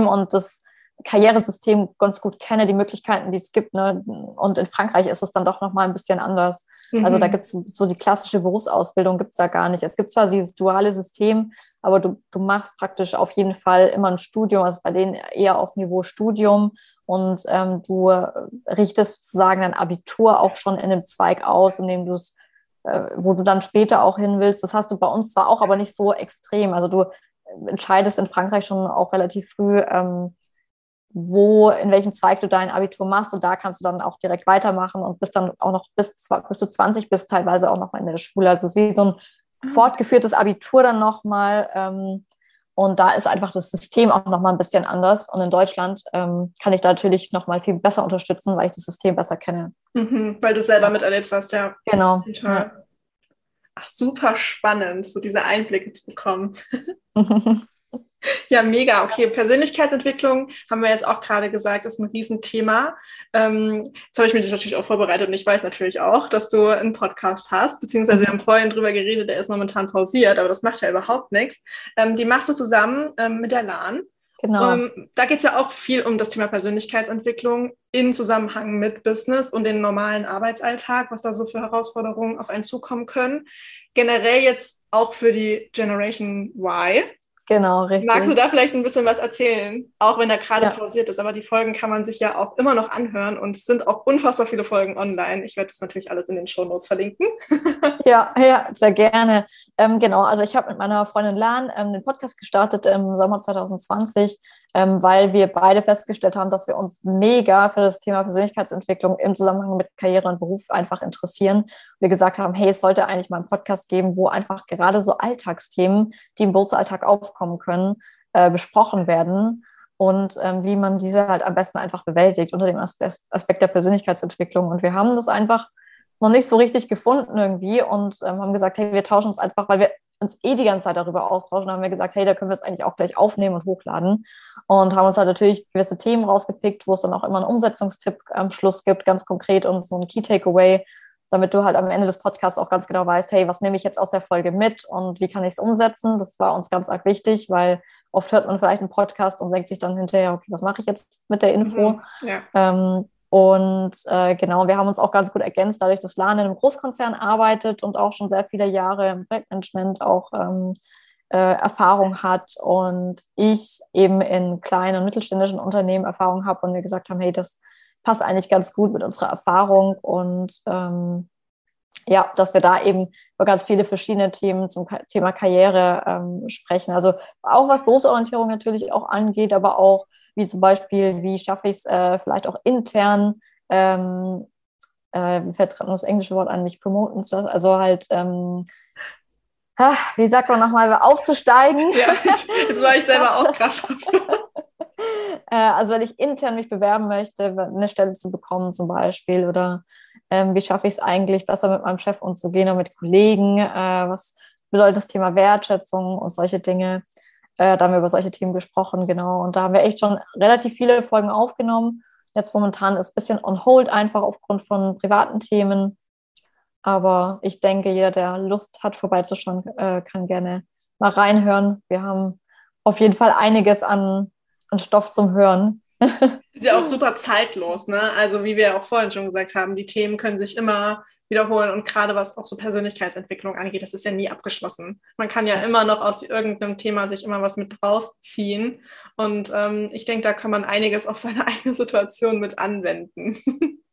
und das Karrieresystem ganz gut kenne, die Möglichkeiten, die es gibt. Ne? Und in Frankreich ist es dann doch nochmal ein bisschen anders. Mhm. Also da mhm. gibt es so die klassische Berufsausbildung gibt es da gar nicht. Es gibt zwar dieses duale System, aber du, du machst praktisch auf jeden Fall immer ein Studium, also bei denen eher auf Niveau Studium und ähm, du richtest sozusagen dein Abitur auch schon in einem Zweig aus, in dem du es äh, wo du dann später auch hin willst. Das hast du bei uns zwar auch, aber nicht so extrem. Also du entscheidest in Frankreich schon auch relativ früh, ähm, wo, in welchem Zweig du dein Abitur machst und da kannst du dann auch direkt weitermachen und bist dann auch noch bis, bis du 20 bist, teilweise auch noch mal in der Schule. Also es ist wie so ein mhm. fortgeführtes Abitur dann nochmal. Ähm, und da ist einfach das System auch nochmal ein bisschen anders. Und in Deutschland ähm, kann ich da natürlich nochmal viel besser unterstützen, weil ich das System besser kenne. Mhm, weil du selber miterlebst hast, ja. Genau. Ja. Ach, super spannend, so diese Einblicke zu bekommen. Ja, mega. Okay, Persönlichkeitsentwicklung haben wir jetzt auch gerade gesagt, ist ein Riesenthema. Ähm, jetzt habe ich mich natürlich auch vorbereitet und ich weiß natürlich auch, dass du einen Podcast hast, beziehungsweise wir haben vorhin drüber geredet, der ist momentan pausiert, aber das macht ja überhaupt nichts. Ähm, die machst du zusammen ähm, mit der LAN. Genau. Ähm, da geht es ja auch viel um das Thema Persönlichkeitsentwicklung in Zusammenhang mit Business und den normalen Arbeitsalltag, was da so für Herausforderungen auf einen zukommen können. Generell jetzt auch für die Generation Y. Genau, richtig. Magst du da vielleicht ein bisschen was erzählen? Auch wenn er gerade ja. pausiert ist, aber die Folgen kann man sich ja auch immer noch anhören und es sind auch unfassbar viele Folgen online. Ich werde das natürlich alles in den Show Notes verlinken. ja, ja, sehr gerne. Ähm, genau, also ich habe mit meiner Freundin Lan ähm, den Podcast gestartet im Sommer 2020 ähm, weil wir beide festgestellt haben, dass wir uns mega für das Thema Persönlichkeitsentwicklung im Zusammenhang mit Karriere und Beruf einfach interessieren. Wir gesagt haben, hey, es sollte eigentlich mal einen Podcast geben, wo einfach gerade so Alltagsthemen, die im Berufsalltag aufkommen können, äh, besprochen werden und ähm, wie man diese halt am besten einfach bewältigt unter dem Aspekt der Persönlichkeitsentwicklung. Und wir haben das einfach noch nicht so richtig gefunden irgendwie und ähm, haben gesagt, hey, wir tauschen uns einfach, weil wir uns eh die ganze Zeit darüber austauschen. Da haben wir gesagt, hey, da können wir es eigentlich auch gleich aufnehmen und hochladen. Und haben uns halt natürlich gewisse Themen rausgepickt, wo es dann auch immer einen Umsetzungstipp am Schluss gibt, ganz konkret und so ein Key Takeaway, damit du halt am Ende des Podcasts auch ganz genau weißt, hey, was nehme ich jetzt aus der Folge mit und wie kann ich es umsetzen? Das war uns ganz arg wichtig, weil oft hört man vielleicht einen Podcast und denkt sich dann hinterher, okay, was mache ich jetzt mit der Info? Mhm, ja. ähm, und äh, genau, wir haben uns auch ganz gut ergänzt, dadurch, dass Lana in einem Großkonzern arbeitet und auch schon sehr viele Jahre im Projektmanagement auch ähm, äh, Erfahrung hat und ich eben in kleinen und mittelständischen Unternehmen Erfahrung habe und wir gesagt haben, hey, das passt eigentlich ganz gut mit unserer Erfahrung und ähm, ja, dass wir da eben über ganz viele verschiedene Themen zum Thema Karriere ähm, sprechen. Also auch was Berufsorientierung natürlich auch angeht, aber auch wie zum Beispiel, wie schaffe ich es äh, vielleicht auch intern, ähm, äh, mir fällt gerade nur das englische Wort an, mich promoten zu lassen, also halt, ähm, wie sagt man nochmal, aufzusteigen. Ja, das war ich selber auch krass. äh, also wenn ich intern mich bewerben möchte, eine Stelle zu bekommen zum Beispiel oder ähm, wie schaffe ich es eigentlich, besser mit meinem Chef umzugehen oder mit Kollegen, äh, was bedeutet das Thema Wertschätzung und solche Dinge. Äh, da haben wir über solche Themen gesprochen, genau. Und da haben wir echt schon relativ viele Folgen aufgenommen. Jetzt momentan ist ein bisschen on hold einfach aufgrund von privaten Themen. Aber ich denke, jeder, der Lust hat, vorbeizuschauen, äh, kann gerne mal reinhören. Wir haben auf jeden Fall einiges an, an Stoff zum Hören. Ist ja auch super zeitlos, ne? Also wie wir auch vorhin schon gesagt haben, die Themen können sich immer wiederholen und gerade was auch so Persönlichkeitsentwicklung angeht, das ist ja nie abgeschlossen. Man kann ja immer noch aus irgendeinem Thema sich immer was mit rausziehen und ähm, ich denke, da kann man einiges auf seine eigene Situation mit anwenden.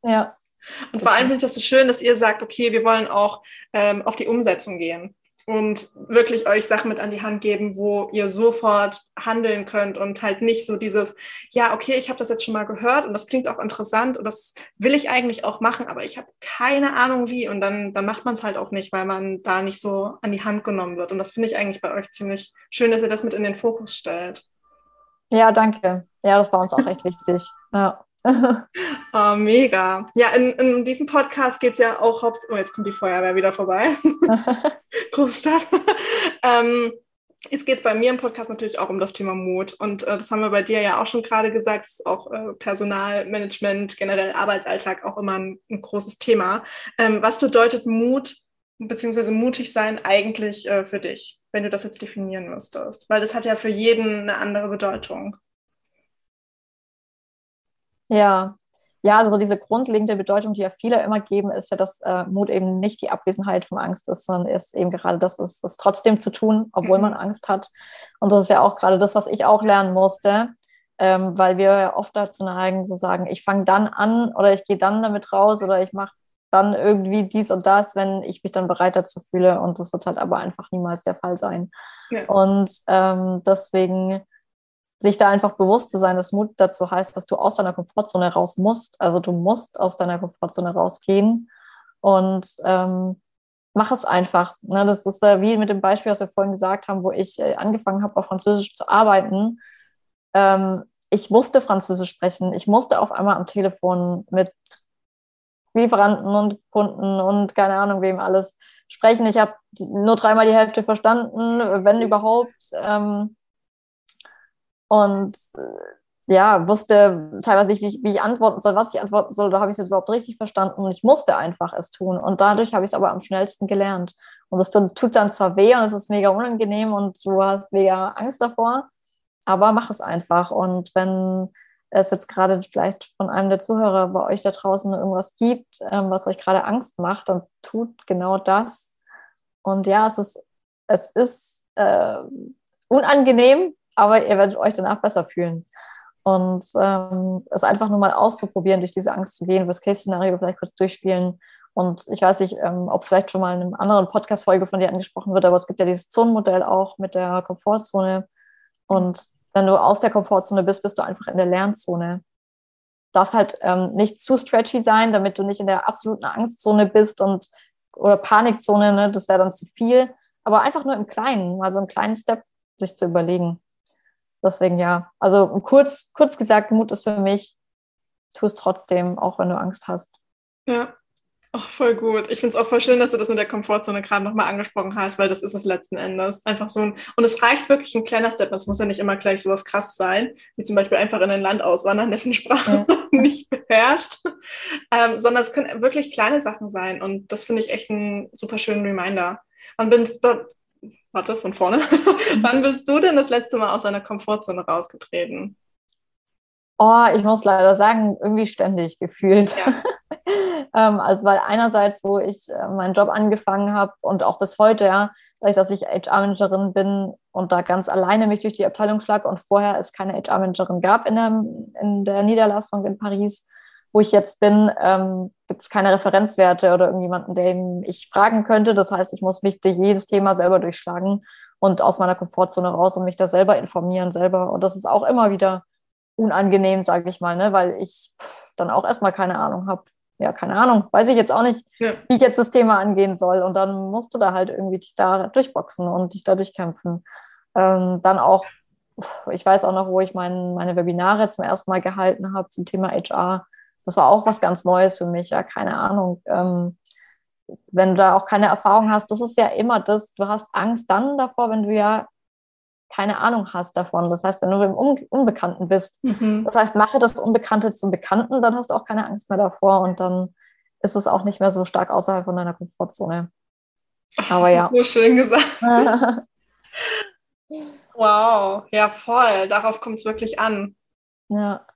Ja. Und vor allem finde ich das so schön, dass ihr sagt, okay, wir wollen auch ähm, auf die Umsetzung gehen. Und wirklich euch Sachen mit an die Hand geben, wo ihr sofort handeln könnt und halt nicht so dieses, ja, okay, ich habe das jetzt schon mal gehört und das klingt auch interessant und das will ich eigentlich auch machen, aber ich habe keine Ahnung wie und dann, dann macht man es halt auch nicht, weil man da nicht so an die Hand genommen wird. Und das finde ich eigentlich bei euch ziemlich schön, dass ihr das mit in den Fokus stellt. Ja, danke. Ja, das war uns auch echt wichtig. Ja. Oh, mega. Ja, in, in diesem Podcast geht es ja auch hauptsächlich. Oh, jetzt kommt die Feuerwehr wieder vorbei. Großstadt. ähm, Jetzt geht es bei mir im Podcast natürlich auch um das Thema Mut. Und äh, das haben wir bei dir ja auch schon gerade gesagt, das ist auch äh, Personalmanagement, generell Arbeitsalltag auch immer ein, ein großes Thema. Ähm, was bedeutet Mut bzw. mutig sein eigentlich äh, für dich, wenn du das jetzt definieren müsstest? Weil das hat ja für jeden eine andere Bedeutung. Ja, ja, also diese grundlegende Bedeutung, die ja viele immer geben, ist ja, dass äh, Mut eben nicht die Abwesenheit von Angst ist, sondern ist eben gerade das, ist, es trotzdem zu tun, obwohl mhm. man Angst hat. Und das ist ja auch gerade das, was ich auch lernen musste, ähm, weil wir ja oft dazu neigen, zu sagen, ich fange dann an oder ich gehe dann damit raus oder ich mache dann irgendwie dies und das, wenn ich mich dann bereit dazu fühle. Und das wird halt aber einfach niemals der Fall sein. Ja. Und ähm, deswegen sich da einfach bewusst zu sein, dass Mut dazu heißt, dass du aus deiner Komfortzone raus musst. Also du musst aus deiner Komfortzone rausgehen und ähm, mach es einfach. Ne, das ist äh, wie mit dem Beispiel, was wir vorhin gesagt haben, wo ich äh, angefangen habe, auf Französisch zu arbeiten. Ähm, ich musste Französisch sprechen. Ich musste auf einmal am Telefon mit Lieferanten und Kunden und keine Ahnung wem alles sprechen. Ich habe nur dreimal die Hälfte verstanden, wenn überhaupt. Ähm, und äh, ja, wusste teilweise nicht, wie, wie, ich antworten soll, was ich antworten soll, da habe ich es überhaupt richtig verstanden und ich musste einfach es tun. Und dadurch habe ich es aber am schnellsten gelernt. Und das tut dann zwar weh und es ist mega unangenehm und du hast mega Angst davor, aber mach es einfach. Und wenn es jetzt gerade vielleicht von einem der Zuhörer bei euch da draußen irgendwas gibt, ähm, was euch gerade Angst macht, dann tut genau das. Und ja, es ist, es ist äh, unangenehm, aber ihr werdet euch danach besser fühlen. Und ähm, es einfach nur mal auszuprobieren, durch diese Angst zu gehen, das Case-Szenario vielleicht kurz durchspielen. Und ich weiß nicht, ähm, ob es vielleicht schon mal in einer anderen Podcast-Folge von dir angesprochen wird, aber es gibt ja dieses Zonenmodell auch mit der Komfortzone. Und wenn du aus der Komfortzone bist, bist du einfach in der Lernzone. Das halt ähm, nicht zu stretchy sein, damit du nicht in der absoluten Angstzone bist und oder Panikzone, ne, das wäre dann zu viel. Aber einfach nur im Kleinen, mal so einen kleinen Step sich zu überlegen deswegen ja, also kurz, kurz gesagt, Mut ist für mich, tu es trotzdem, auch wenn du Angst hast. Ja, oh, voll gut. Ich finde es auch voll schön, dass du das mit der Komfortzone gerade nochmal angesprochen hast, weil das ist es letzten Endes. Einfach so ein, und es reicht wirklich ein kleiner Step. Es muss ja nicht immer gleich so was krass sein, wie zum Beispiel einfach in ein Land auswandern, dessen Sprache ja. nicht beherrscht, ähm, sondern es können wirklich kleine Sachen sein. Und das finde ich echt einen super schönen Reminder. Wann, bin, warte, von vorne. Wann bist du denn das letzte Mal aus deiner Komfortzone rausgetreten? Oh, ich muss leider sagen, irgendwie ständig gefühlt. Ja. ähm, also, weil einerseits, wo ich äh, meinen Job angefangen habe und auch bis heute, ja, dadurch, dass ich HR-Managerin bin und da ganz alleine mich durch die Abteilung schlag und vorher es keine HR-Managerin gab in der, in der Niederlassung in Paris, wo ich jetzt bin, ähm, gibt es keine Referenzwerte oder irgendjemanden, den ich fragen könnte. Das heißt, ich muss mich durch jedes Thema selber durchschlagen und aus meiner Komfortzone raus und mich da selber informieren, selber. Und das ist auch immer wieder unangenehm, sage ich mal, ne? weil ich dann auch erstmal keine Ahnung habe. Ja, keine Ahnung, weiß ich jetzt auch nicht, ja. wie ich jetzt das Thema angehen soll. Und dann musst du da halt irgendwie dich da durchboxen und dich da durchkämpfen. Ähm, dann auch, ich weiß auch noch, wo ich mein, meine Webinare zum ersten Mal gehalten habe zum Thema HR das war auch was ganz Neues für mich, ja, keine Ahnung. Ähm, wenn du da auch keine Erfahrung hast, das ist ja immer das, du hast Angst dann davor, wenn du ja keine Ahnung hast davon. Das heißt, wenn du im Unbekannten bist. Mhm. Das heißt, mache das Unbekannte zum Bekannten, dann hast du auch keine Angst mehr davor und dann ist es auch nicht mehr so stark außerhalb von deiner Komfortzone. Ach, Aber das ja. ist so schön gesagt. wow, ja, voll. Darauf kommt es wirklich an. Ja.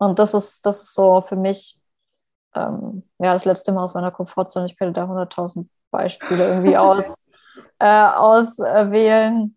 Und das ist, das ist so für mich ähm, ja, das letzte Mal aus meiner Komfortzone. Ich könnte da 100.000 Beispiele irgendwie aus, äh, auswählen.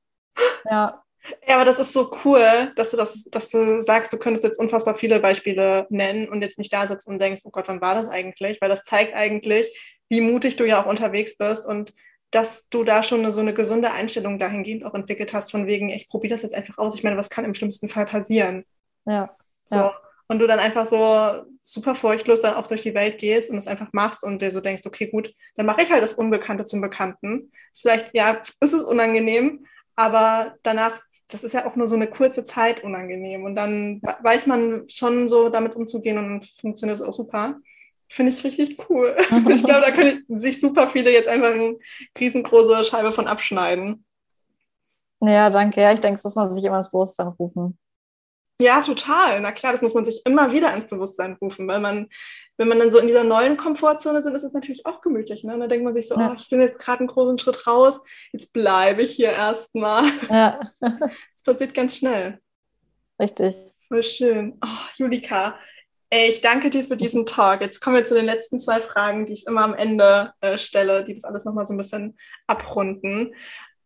Ja. Ja, aber das ist so cool, dass du das, dass du sagst, du könntest jetzt unfassbar viele Beispiele nennen und jetzt nicht da sitzen und denkst, oh Gott, wann war das eigentlich? Weil das zeigt eigentlich, wie mutig du ja auch unterwegs bist und dass du da schon eine, so eine gesunde Einstellung dahingehend auch entwickelt hast, von wegen, ich probiere das jetzt einfach aus. Ich meine, was kann im schlimmsten Fall passieren? Ja. So. Ja. Und du dann einfach so super furchtlos dann auch durch die Welt gehst und es einfach machst und dir so denkst, okay, gut, dann mache ich halt das Unbekannte zum Bekannten. Ist vielleicht, ja, ist es unangenehm, aber danach, das ist ja auch nur so eine kurze Zeit unangenehm. Und dann weiß man schon so damit umzugehen und funktioniert es auch super. Finde ich richtig cool. ich glaube, da können sich super viele jetzt einfach eine riesengroße Scheibe von abschneiden. Ja, danke. Ja, ich denke, das muss man sich immer ins Bewusstsein rufen. Ja, total. Na klar, das muss man sich immer wieder ins Bewusstsein rufen, weil man, wenn man dann so in dieser neuen Komfortzone sind, ist es natürlich auch gemütlich. Ne? Dann denkt man sich so, ja. oh, ich bin jetzt gerade einen großen Schritt raus, jetzt bleibe ich hier erstmal. Ja. Das passiert ganz schnell. Richtig. Voll schön. Oh, Julika, ey, ich danke dir für diesen Talk. Jetzt kommen wir zu den letzten zwei Fragen, die ich immer am Ende äh, stelle, die das alles nochmal so ein bisschen abrunden.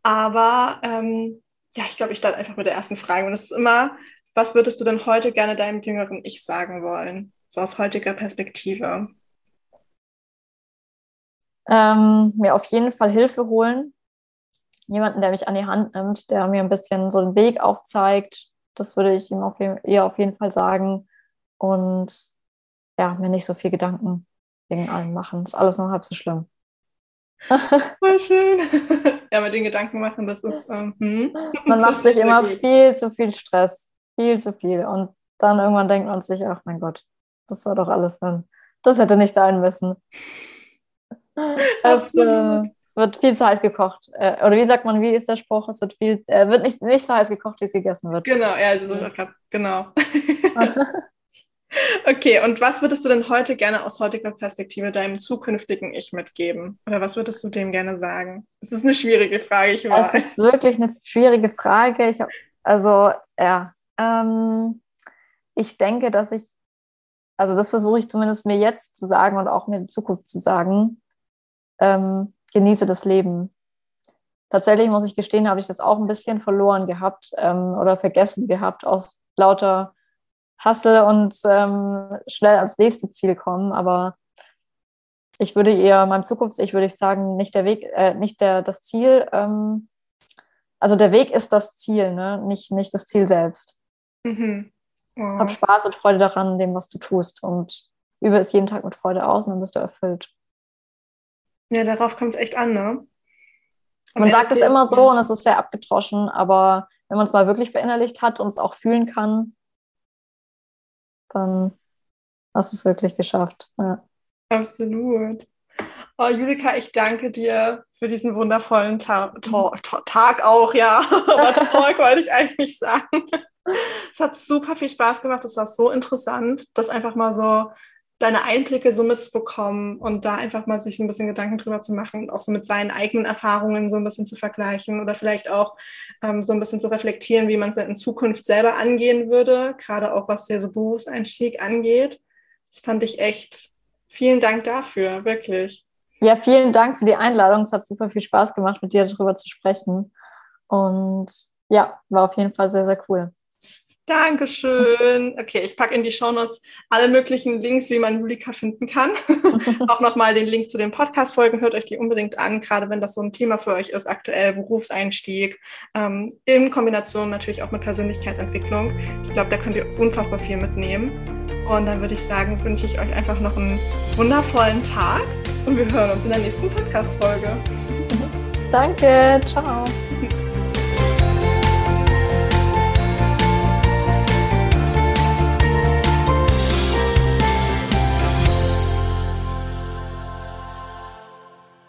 Aber ähm, ja, ich glaube, ich starte einfach mit der ersten Frage. Und es ist immer, was würdest du denn heute gerne deinem jüngeren Ich sagen wollen? So aus heutiger Perspektive. Ähm, mir auf jeden Fall Hilfe holen. Jemanden, der mich an die Hand nimmt, der mir ein bisschen so den Weg aufzeigt. Das würde ich ihm auf jeden, ihr auf jeden Fall sagen. Und ja, mir nicht so viel Gedanken wegen allem machen. Ist alles noch halb so schlimm. Voll schön. ja, mit den Gedanken machen, das ist. Ähm, hm. Man macht sich immer viel zu viel Stress viel zu viel. Und dann irgendwann denkt man sich, ach mein Gott, das war doch alles, wenn das hätte nicht sein müssen. Es äh, wird viel zu heiß gekocht. Äh, oder wie sagt man, wie ist der Spruch? Es wird viel, äh, wird nicht, nicht so heiß gekocht, wie es gegessen wird. Genau, ja. Grad, genau. okay, und was würdest du denn heute gerne aus heutiger Perspektive deinem zukünftigen Ich mitgeben? Oder was würdest du dem gerne sagen? Das ist eine schwierige Frage, ich weiß. Es ist wirklich eine schwierige Frage. Ich habe, also, ja, ähm, ich denke, dass ich, also das versuche ich zumindest mir jetzt zu sagen und auch mir in Zukunft zu sagen, ähm, genieße das Leben. Tatsächlich muss ich gestehen, habe ich das auch ein bisschen verloren gehabt ähm, oder vergessen gehabt aus lauter Hustle und ähm, schnell ans nächste Ziel kommen. Aber ich würde eher meinem Zukunfts, ich würde sagen, nicht der Weg, äh, nicht der das Ziel. Ähm, also der Weg ist das Ziel, ne? nicht, nicht das Ziel selbst. Mhm. Oh. Hab Spaß und Freude daran, dem, was du tust. Und übe es jeden Tag mit Freude aus und dann bist du erfüllt. Ja, darauf kommt es echt an, ne? Und man sagt es immer so und es ist sehr abgetroschen, aber wenn man es mal wirklich verinnerlicht hat und es auch fühlen kann, dann hast du es wirklich geschafft. Ja. Absolut. Oh, Julika, ich danke dir für diesen wundervollen Ta Ta Ta Tag auch, ja. Aber Talk wollte ich eigentlich sagen. Es hat super viel Spaß gemacht. Es war so interessant, das einfach mal so deine Einblicke so mitzubekommen und da einfach mal sich ein bisschen Gedanken drüber zu machen und auch so mit seinen eigenen Erfahrungen so ein bisschen zu vergleichen oder vielleicht auch ähm, so ein bisschen zu reflektieren, wie man es in Zukunft selber angehen würde, gerade auch was der so Berufseinstieg angeht. Das fand ich echt. Vielen Dank dafür, wirklich. Ja, vielen Dank für die Einladung. Es hat super viel Spaß gemacht, mit dir darüber zu sprechen. Und ja, war auf jeden Fall sehr, sehr cool. Dankeschön. Okay, ich packe in die Shownotes alle möglichen Links, wie man Julika finden kann. auch nochmal den Link zu den Podcast-Folgen. Hört euch die unbedingt an, gerade wenn das so ein Thema für euch ist, aktuell Berufseinstieg, ähm, in Kombination natürlich auch mit Persönlichkeitsentwicklung. Ich glaube, da könnt ihr unfassbar viel mitnehmen. Und dann würde ich sagen, wünsche ich euch einfach noch einen wundervollen Tag und wir hören uns in der nächsten Podcast-Folge. Danke, ciao.